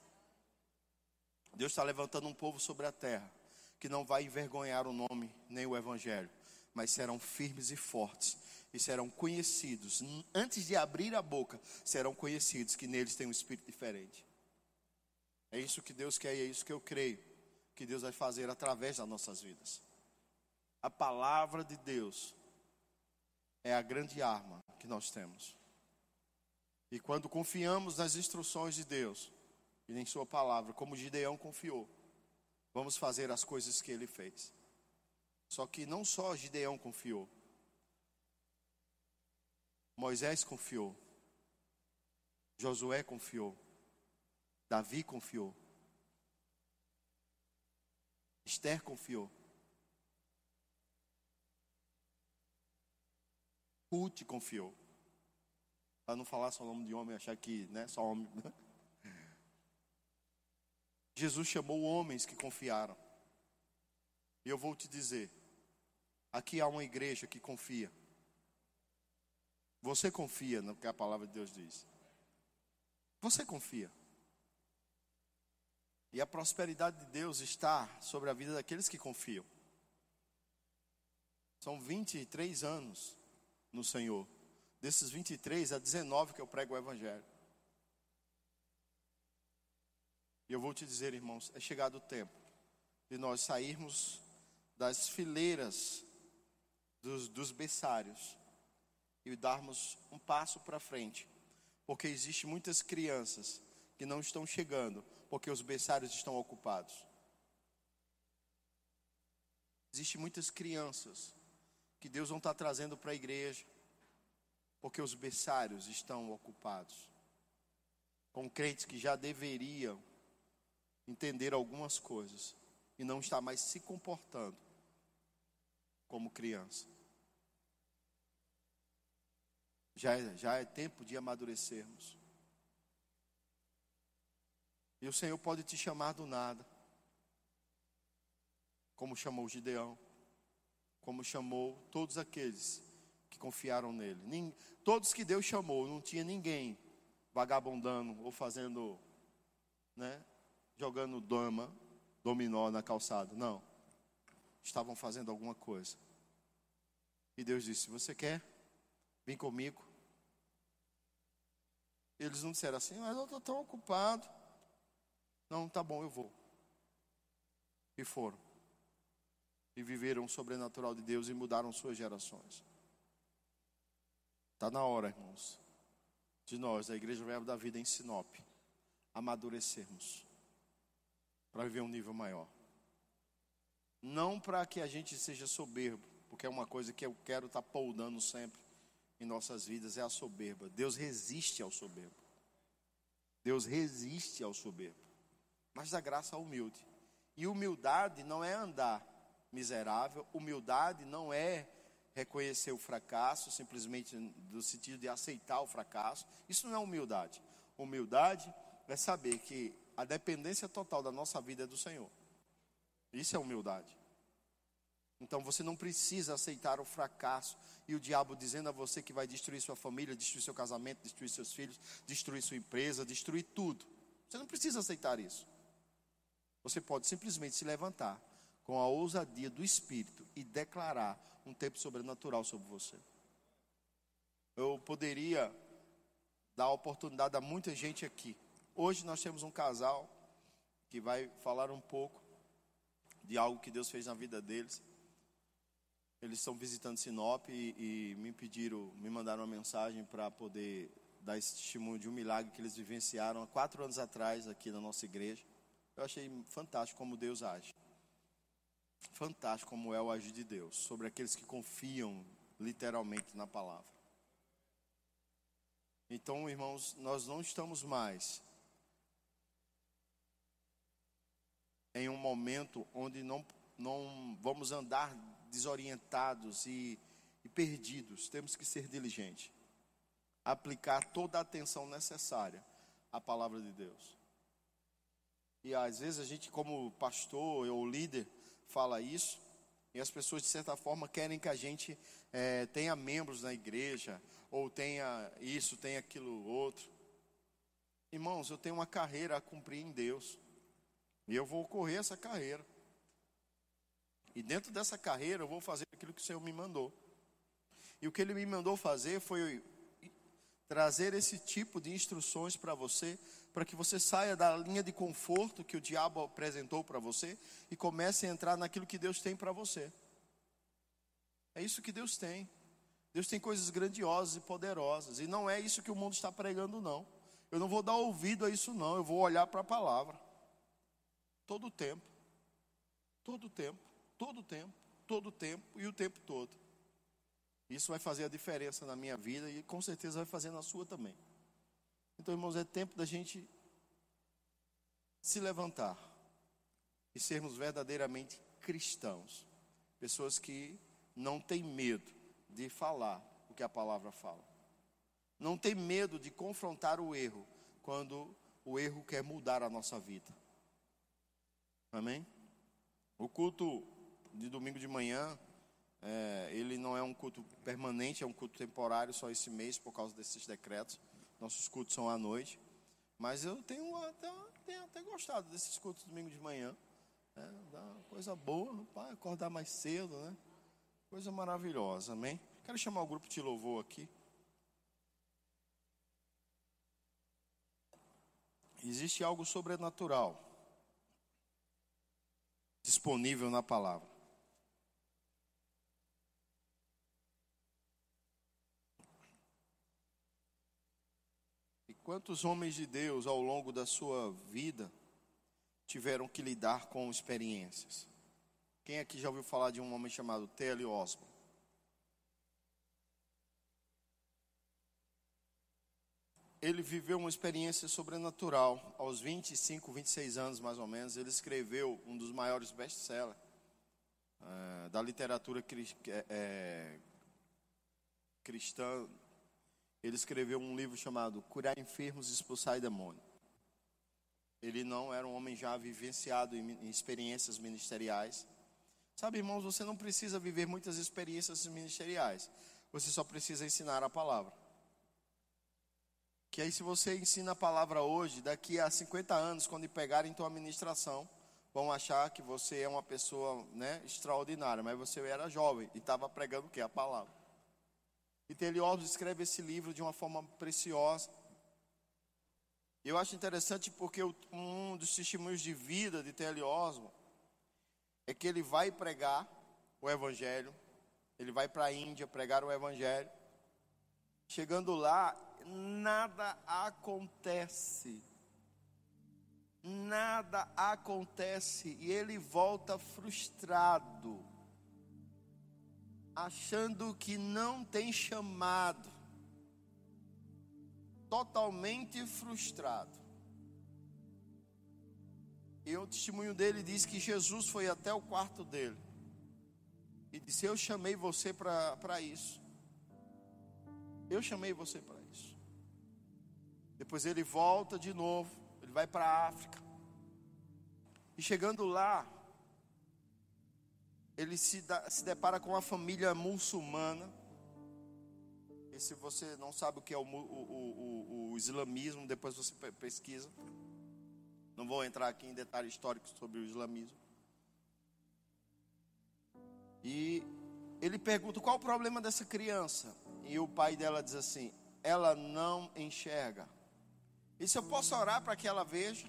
Deus está levantando um povo sobre a terra que não vai envergonhar o nome nem o evangelho, mas serão firmes e fortes e serão conhecidos, antes de abrir a boca, serão conhecidos que neles tem um espírito diferente. É isso que Deus quer e é isso que eu creio que Deus vai fazer através das nossas vidas. A palavra de Deus é a grande arma que nós temos. E quando confiamos nas instruções de Deus e em Sua palavra, como Gideão confiou, Vamos fazer as coisas que ele fez. Só que não só Gideão confiou. Moisés confiou. Josué confiou. Davi confiou. Esther confiou. Ruth confiou. Para não falar só o nome de homem, achar que, né, só homem. Jesus chamou homens que confiaram. E eu vou te dizer: aqui há uma igreja que confia. Você confia no que a palavra de Deus diz. Você confia. E a prosperidade de Deus está sobre a vida daqueles que confiam. São 23 anos no Senhor. Desses 23, há 19 que eu prego o Evangelho. E eu vou te dizer, irmãos, é chegado o tempo de nós sairmos das fileiras dos, dos berçários e darmos um passo para frente, porque existem muitas crianças que não estão chegando porque os berçários estão ocupados. Existem muitas crianças que Deus não está trazendo para a igreja porque os berçários estão ocupados. Com crentes que já deveriam entender algumas coisas e não está mais se comportando como criança. Já é, já é tempo de amadurecermos. E o Senhor pode te chamar do nada, como chamou Gideão, como chamou todos aqueles que confiaram nele. Todos que Deus chamou, não tinha ninguém vagabundando ou fazendo né, jogando dama, dominó na calçada. Não. Estavam fazendo alguma coisa. E Deus disse: Você quer? Vem comigo. Eles não disseram assim, mas eu estou tão ocupado. Não, tá bom, eu vou. E foram. E viveram o sobrenatural de Deus e mudaram suas gerações. Está na hora, irmãos, de nós, da Igreja Verbo da Vida em Sinop, amadurecermos para viver um nível maior. Não para que a gente seja soberbo, porque é uma coisa que eu quero estar tá sempre em nossas vidas, é a soberba. Deus resiste ao soberbo. Deus resiste ao soberbo. Mas dá graça ao humilde. E humildade não é andar miserável, humildade não é reconhecer o fracasso, simplesmente no sentido de aceitar o fracasso. Isso não é humildade. Humildade é saber que a dependência total da nossa vida é do Senhor. Isso é humildade. Então você não precisa aceitar o fracasso e o diabo dizendo a você que vai destruir sua família, destruir seu casamento, destruir seus filhos, destruir sua empresa, destruir tudo. Você não precisa aceitar isso. Você pode simplesmente se levantar com a ousadia do Espírito e declarar um tempo sobrenatural sobre você. Eu poderia dar oportunidade a muita gente aqui. Hoje nós temos um casal que vai falar um pouco de algo que Deus fez na vida deles. Eles estão visitando Sinop e, e me pediram, me mandaram uma mensagem para poder dar esse testemunho de um milagre que eles vivenciaram há quatro anos atrás aqui na nossa igreja. Eu achei fantástico como Deus age. Fantástico como é o agir de Deus sobre aqueles que confiam literalmente na palavra. Então, irmãos, nós não estamos mais em um momento onde não, não vamos andar desorientados e, e perdidos. Temos que ser diligentes. Aplicar toda a atenção necessária à palavra de Deus. E às vezes a gente, como pastor ou líder, fala isso, e as pessoas, de certa forma, querem que a gente é, tenha membros na igreja, ou tenha isso, tenha aquilo outro. Irmãos, eu tenho uma carreira a cumprir em Deus, e eu vou correr essa carreira. E dentro dessa carreira eu vou fazer aquilo que o Senhor me mandou. E o que Ele me mandou fazer foi trazer esse tipo de instruções para você, para que você saia da linha de conforto que o diabo apresentou para você e comece a entrar naquilo que Deus tem para você. É isso que Deus tem. Deus tem coisas grandiosas e poderosas, e não é isso que o mundo está pregando, não. Eu não vou dar ouvido a isso, não. Eu vou olhar para a palavra todo o tempo, todo o tempo todo o tempo, todo o tempo e o tempo todo. Isso vai fazer a diferença na minha vida e com certeza vai fazer na sua também. Então, irmãos, é tempo da gente se levantar e sermos verdadeiramente cristãos. Pessoas que não têm medo de falar o que a palavra fala. Não tem medo de confrontar o erro quando o erro quer mudar a nossa vida. Amém? O culto de domingo de manhã, é, ele não é um culto permanente, é um culto temporário só esse mês por causa desses decretos. Nossos cultos são à noite. Mas eu tenho até, tenho até gostado desses cultos domingo de manhã. É, dá uma coisa boa, pai, acordar mais cedo, né? Coisa maravilhosa, amém? Quero chamar o grupo de louvor aqui. Existe algo sobrenatural disponível na palavra. Quantos homens de Deus ao longo da sua vida tiveram que lidar com experiências? Quem aqui já ouviu falar de um homem chamado Telly Osborne? Ele viveu uma experiência sobrenatural. Aos 25, 26 anos mais ou menos, ele escreveu um dos maiores best-sellers uh, da literatura cri é, cristã ele escreveu um livro chamado Curar Enfermos e Expulsar Demônio. Ele não era um homem já vivenciado em experiências ministeriais. Sabe, irmãos, você não precisa viver muitas experiências ministeriais. Você só precisa ensinar a palavra. Que aí, se você ensina a palavra hoje, daqui a 50 anos, quando pegarem tua administração, vão achar que você é uma pessoa né, extraordinária. Mas você era jovem e estava pregando o que? A palavra. E Teliópolis escreve esse livro de uma forma preciosa. Eu acho interessante porque um dos testemunhos de vida de T.L. É que ele vai pregar o Evangelho, ele vai para a Índia pregar o Evangelho. Chegando lá, nada acontece. Nada acontece e ele volta frustrado, achando que não tem chamado totalmente frustrado. E o testemunho dele diz que Jesus foi até o quarto dele e disse: Eu chamei você para isso. Eu chamei você para isso. Depois ele volta de novo, ele vai para a África. E chegando lá, ele se, se depara com uma família muçulmana e se você não sabe o que é o, o, o, o islamismo, depois você pesquisa. Não vou entrar aqui em detalhes históricos sobre o islamismo. E ele pergunta qual o problema dessa criança. E o pai dela diz assim: ela não enxerga. E se eu posso orar para que ela veja?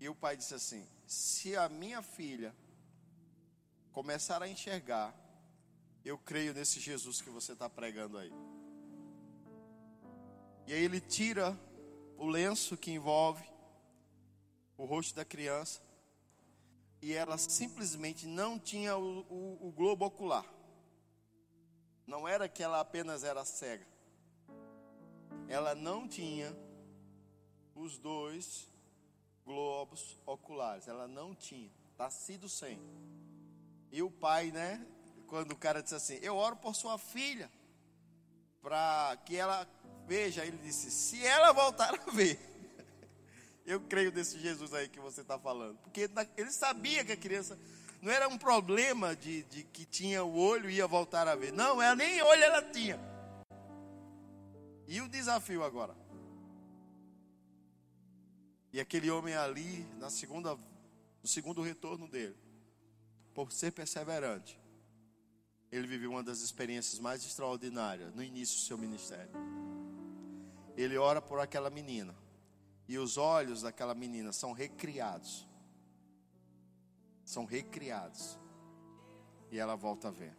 E o pai disse assim: se a minha filha começar a enxergar, eu creio nesse Jesus que você está pregando aí. E aí ele tira o lenço que envolve o rosto da criança. E ela simplesmente não tinha o, o, o globo ocular. Não era que ela apenas era cega. Ela não tinha os dois globos oculares. Ela não tinha. Está sido sem. E o pai, né? quando o cara disse assim: Eu oro por sua filha, para que ela veja. Ele disse: Se ela voltar a ver, eu creio nesse Jesus aí que você está falando, porque ele sabia que a criança não era um problema de, de que tinha o olho e ia voltar a ver, não, ela nem olho ela tinha. E o desafio agora? E aquele homem ali, na segunda, no segundo retorno dele, por ser perseverante, ele viveu uma das experiências mais extraordinárias no início do seu ministério. Ele ora por aquela menina, e os olhos daquela menina são recriados. São recriados. E ela volta a ver.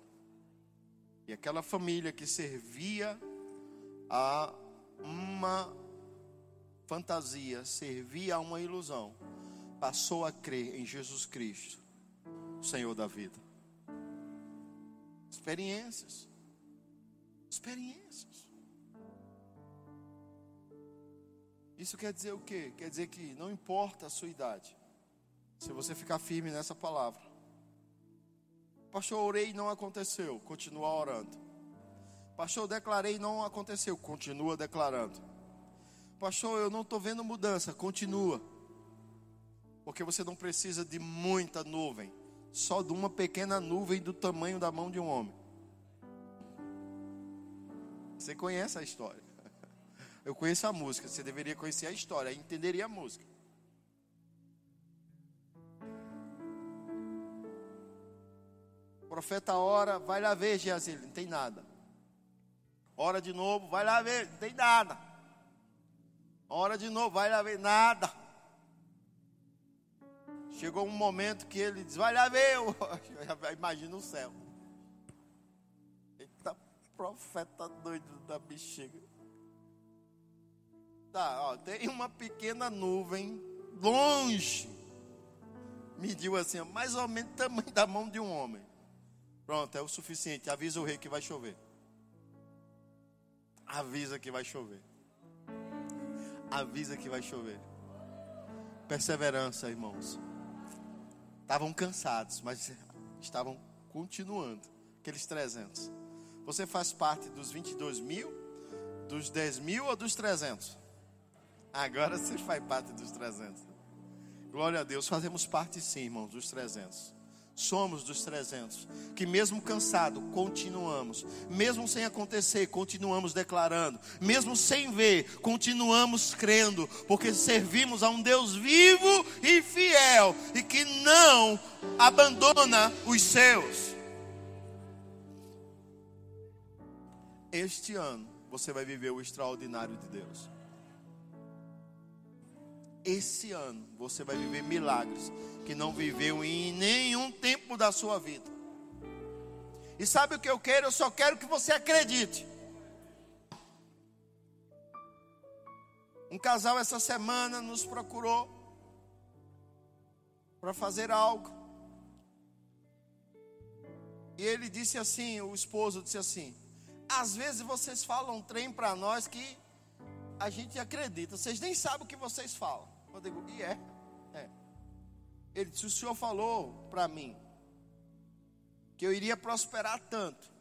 E aquela família que servia a uma fantasia, servia a uma ilusão, passou a crer em Jesus Cristo, Senhor da vida. Experiências. Experiências. Isso quer dizer o quê? Quer dizer que não importa a sua idade, se você ficar firme nessa palavra. Pastor, orei e não aconteceu, continua orando. Pastor, declarei e não aconteceu, continua declarando. Pastor, eu não estou vendo mudança, continua. Porque você não precisa de muita nuvem só de uma pequena nuvem do tamanho da mão de um homem. Você conhece a história. Eu conheço a música, você deveria conhecer a história, entenderia a música. O profeta ora, vai lá ver, Geazi, não tem nada. Ora de novo, vai lá ver, não tem nada. Ora de novo, vai lá ver, nada. Chegou um momento que ele diz: Vai lá ver, eu imagino o céu. Eita, profeta doido da bexiga. Tá, ó, tem uma pequena nuvem longe. Mediu assim, ó, mais ou menos o tamanho da mão de um homem. Pronto, é o suficiente. Avisa o rei que vai chover. Avisa que vai chover. Avisa que vai chover. Perseverança, irmãos. Estavam cansados, mas estavam continuando. Aqueles 300. Você faz parte dos 22 mil, dos 10 mil ou dos 300? Agora você faz parte dos 300. Glória a Deus, fazemos parte sim, irmãos, dos 300 somos dos 300, que mesmo cansado, continuamos, mesmo sem acontecer, continuamos declarando, mesmo sem ver, continuamos crendo, porque servimos a um Deus vivo e fiel. E que não abandona os seus. Este ano você vai viver o extraordinário de Deus. Esse ano você vai viver milagres que não viveu em nenhum tempo da sua vida. E sabe o que eu quero? Eu só quero que você acredite. Um casal essa semana nos procurou para fazer algo. E ele disse assim, o esposo disse assim: às vezes vocês falam um trem para nós que a gente acredita, vocês nem sabem o que vocês falam. Eu digo, e é? é. Ele disse: o senhor falou para mim que eu iria prosperar tanto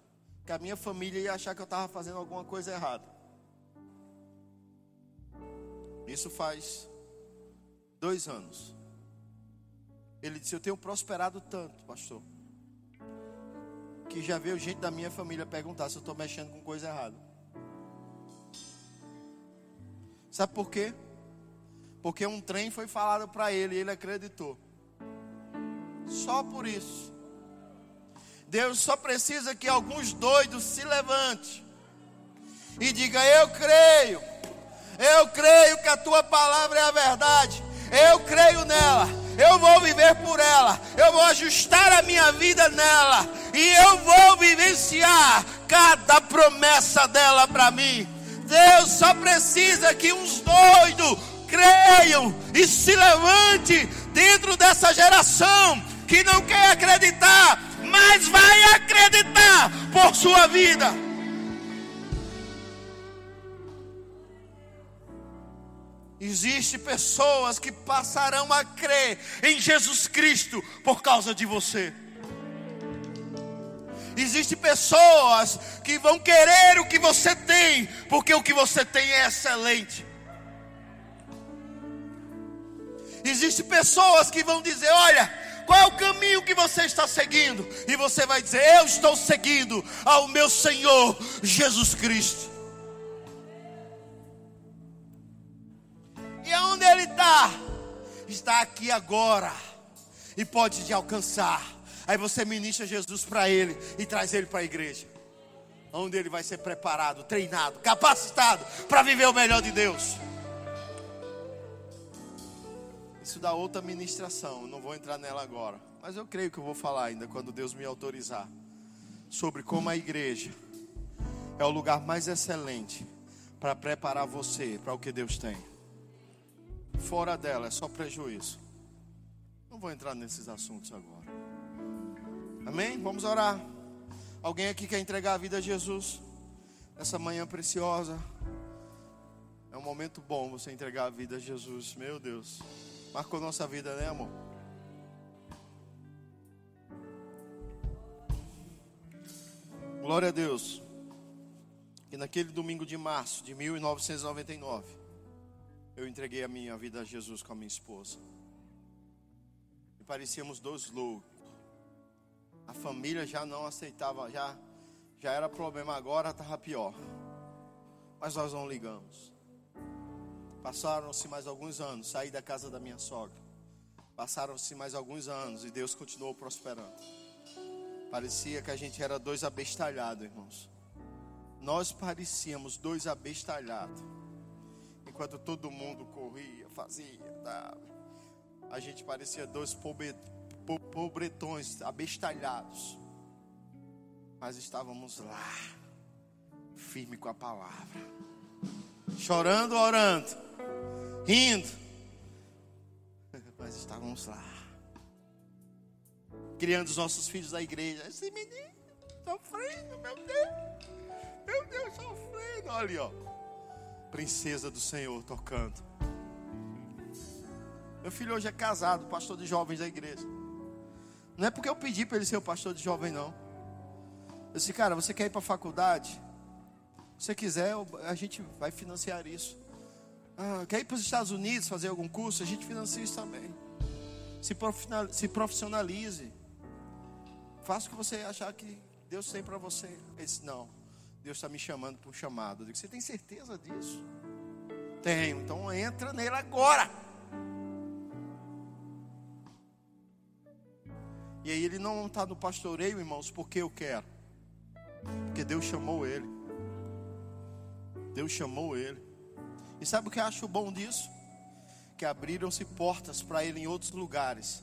que a minha família ia achar que eu estava fazendo alguma coisa errada. Isso faz dois anos. Ele disse: Eu tenho prosperado tanto, pastor, que já veio gente da minha família perguntar se eu estou mexendo com coisa errada. Sabe por quê? Porque um trem foi falado para ele e ele acreditou. Só por isso. Deus só precisa que alguns doidos se levante e diga: Eu creio, eu creio que a tua palavra é a verdade, eu creio nela, eu vou viver por ela, eu vou ajustar a minha vida nela e eu vou vivenciar cada promessa dela para mim. Deus só precisa que uns doidos creiam e se levante dentro dessa geração que não quer acreditar, mas vai acreditar por sua vida. Existem pessoas que passarão a crer em Jesus Cristo por causa de você. Existem pessoas que vão querer o que você tem, porque o que você tem é excelente. Existem pessoas que vão dizer: Olha, qual é o caminho que você está seguindo? E você vai dizer: Eu estou seguindo ao meu Senhor Jesus Cristo. E aonde Ele está? Está aqui agora e pode te alcançar. Aí você ministra Jesus para Ele e traz Ele para a igreja, onde Ele vai ser preparado, treinado, capacitado para viver o melhor de Deus. Isso dá outra ministração, não vou entrar nela agora. Mas eu creio que eu vou falar ainda quando Deus me autorizar. Sobre como a igreja é o lugar mais excelente para preparar você para o que Deus tem. Fora dela é só prejuízo. Não vou entrar nesses assuntos agora. Amém? Vamos orar. Alguém aqui quer entregar a vida a Jesus? Essa manhã preciosa. É um momento bom você entregar a vida a Jesus. Meu Deus. Marcou nossa vida, né, amor? Glória a Deus. E naquele domingo de março de 1999, eu entreguei a minha vida a Jesus com a minha esposa. E parecíamos dois loucos. A família já não aceitava, já, já era problema, agora estava pior. Mas nós não ligamos. Passaram-se mais alguns anos, saí da casa da minha sogra. Passaram-se mais alguns anos e Deus continuou prosperando. Parecia que a gente era dois abestalhados, irmãos. Nós parecíamos dois abestalhados. Enquanto todo mundo corria, fazia, dava. a gente parecia dois pobretões abestalhados. Mas estávamos lá, firme com a palavra, chorando, orando rindo. Mas estávamos lá, criando os nossos filhos da igreja. Esse menino sofrendo, meu Deus, meu Deus, sofrendo. Olha ali, ó, princesa do Senhor tocando. Meu filho hoje é casado, pastor de jovens da igreja. Não é porque eu pedi para ele ser o pastor de jovem, não. Eu disse, cara, você quer ir para a faculdade? Se você quiser, a gente vai financiar isso. Ah, quer ir para os Estados Unidos fazer algum curso? A gente financia isso também. Se profissionalize. Faça o que você achar que Deus tem para você. Ele disse, não, Deus está me chamando para um chamado. Eu digo, você tem certeza disso? Tenho, então entra nele agora. E aí ele não está no pastoreio, irmãos, porque eu quero. Porque Deus chamou ele. Deus chamou ele. E sabe o que eu acho bom disso? que abriram-se portas para ele em outros lugares.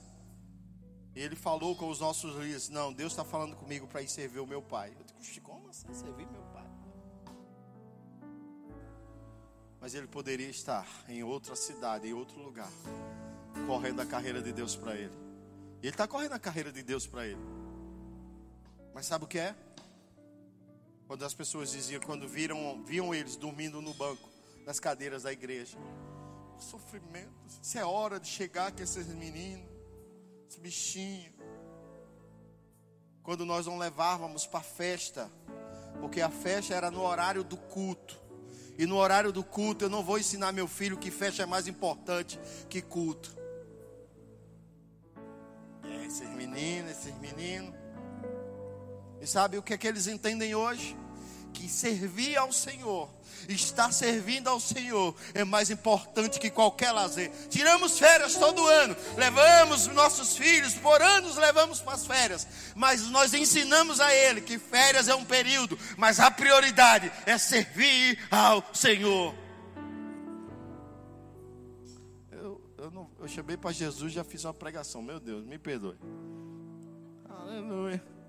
E ele falou com os nossos líderes: Não, Deus está falando comigo para ir servir o meu pai. Eu digo: Como assim servir meu pai? Mas ele poderia estar em outra cidade, em outro lugar, correndo a carreira de Deus para ele. E ele está correndo a carreira de Deus para ele. Mas sabe o que é? Quando as pessoas diziam, quando viram, viam eles dormindo no banco, nas cadeiras da igreja, sofrimento. Isso é hora de chegar com esses meninos, esse bichinho. Quando nós não levávamos para a festa, porque a festa era no horário do culto. E no horário do culto eu não vou ensinar meu filho que festa é mais importante que culto. É, esses meninos, esses meninos. E sabe o que é que eles entendem hoje? Que servir ao Senhor, estar servindo ao Senhor é mais importante que qualquer lazer. Tiramos férias todo ano, levamos nossos filhos, por anos levamos para as férias, mas nós ensinamos a ele que férias é um período, mas a prioridade é servir ao Senhor. Eu, eu, não, eu chamei para Jesus, já fiz uma pregação, meu Deus, me perdoe. Aleluia.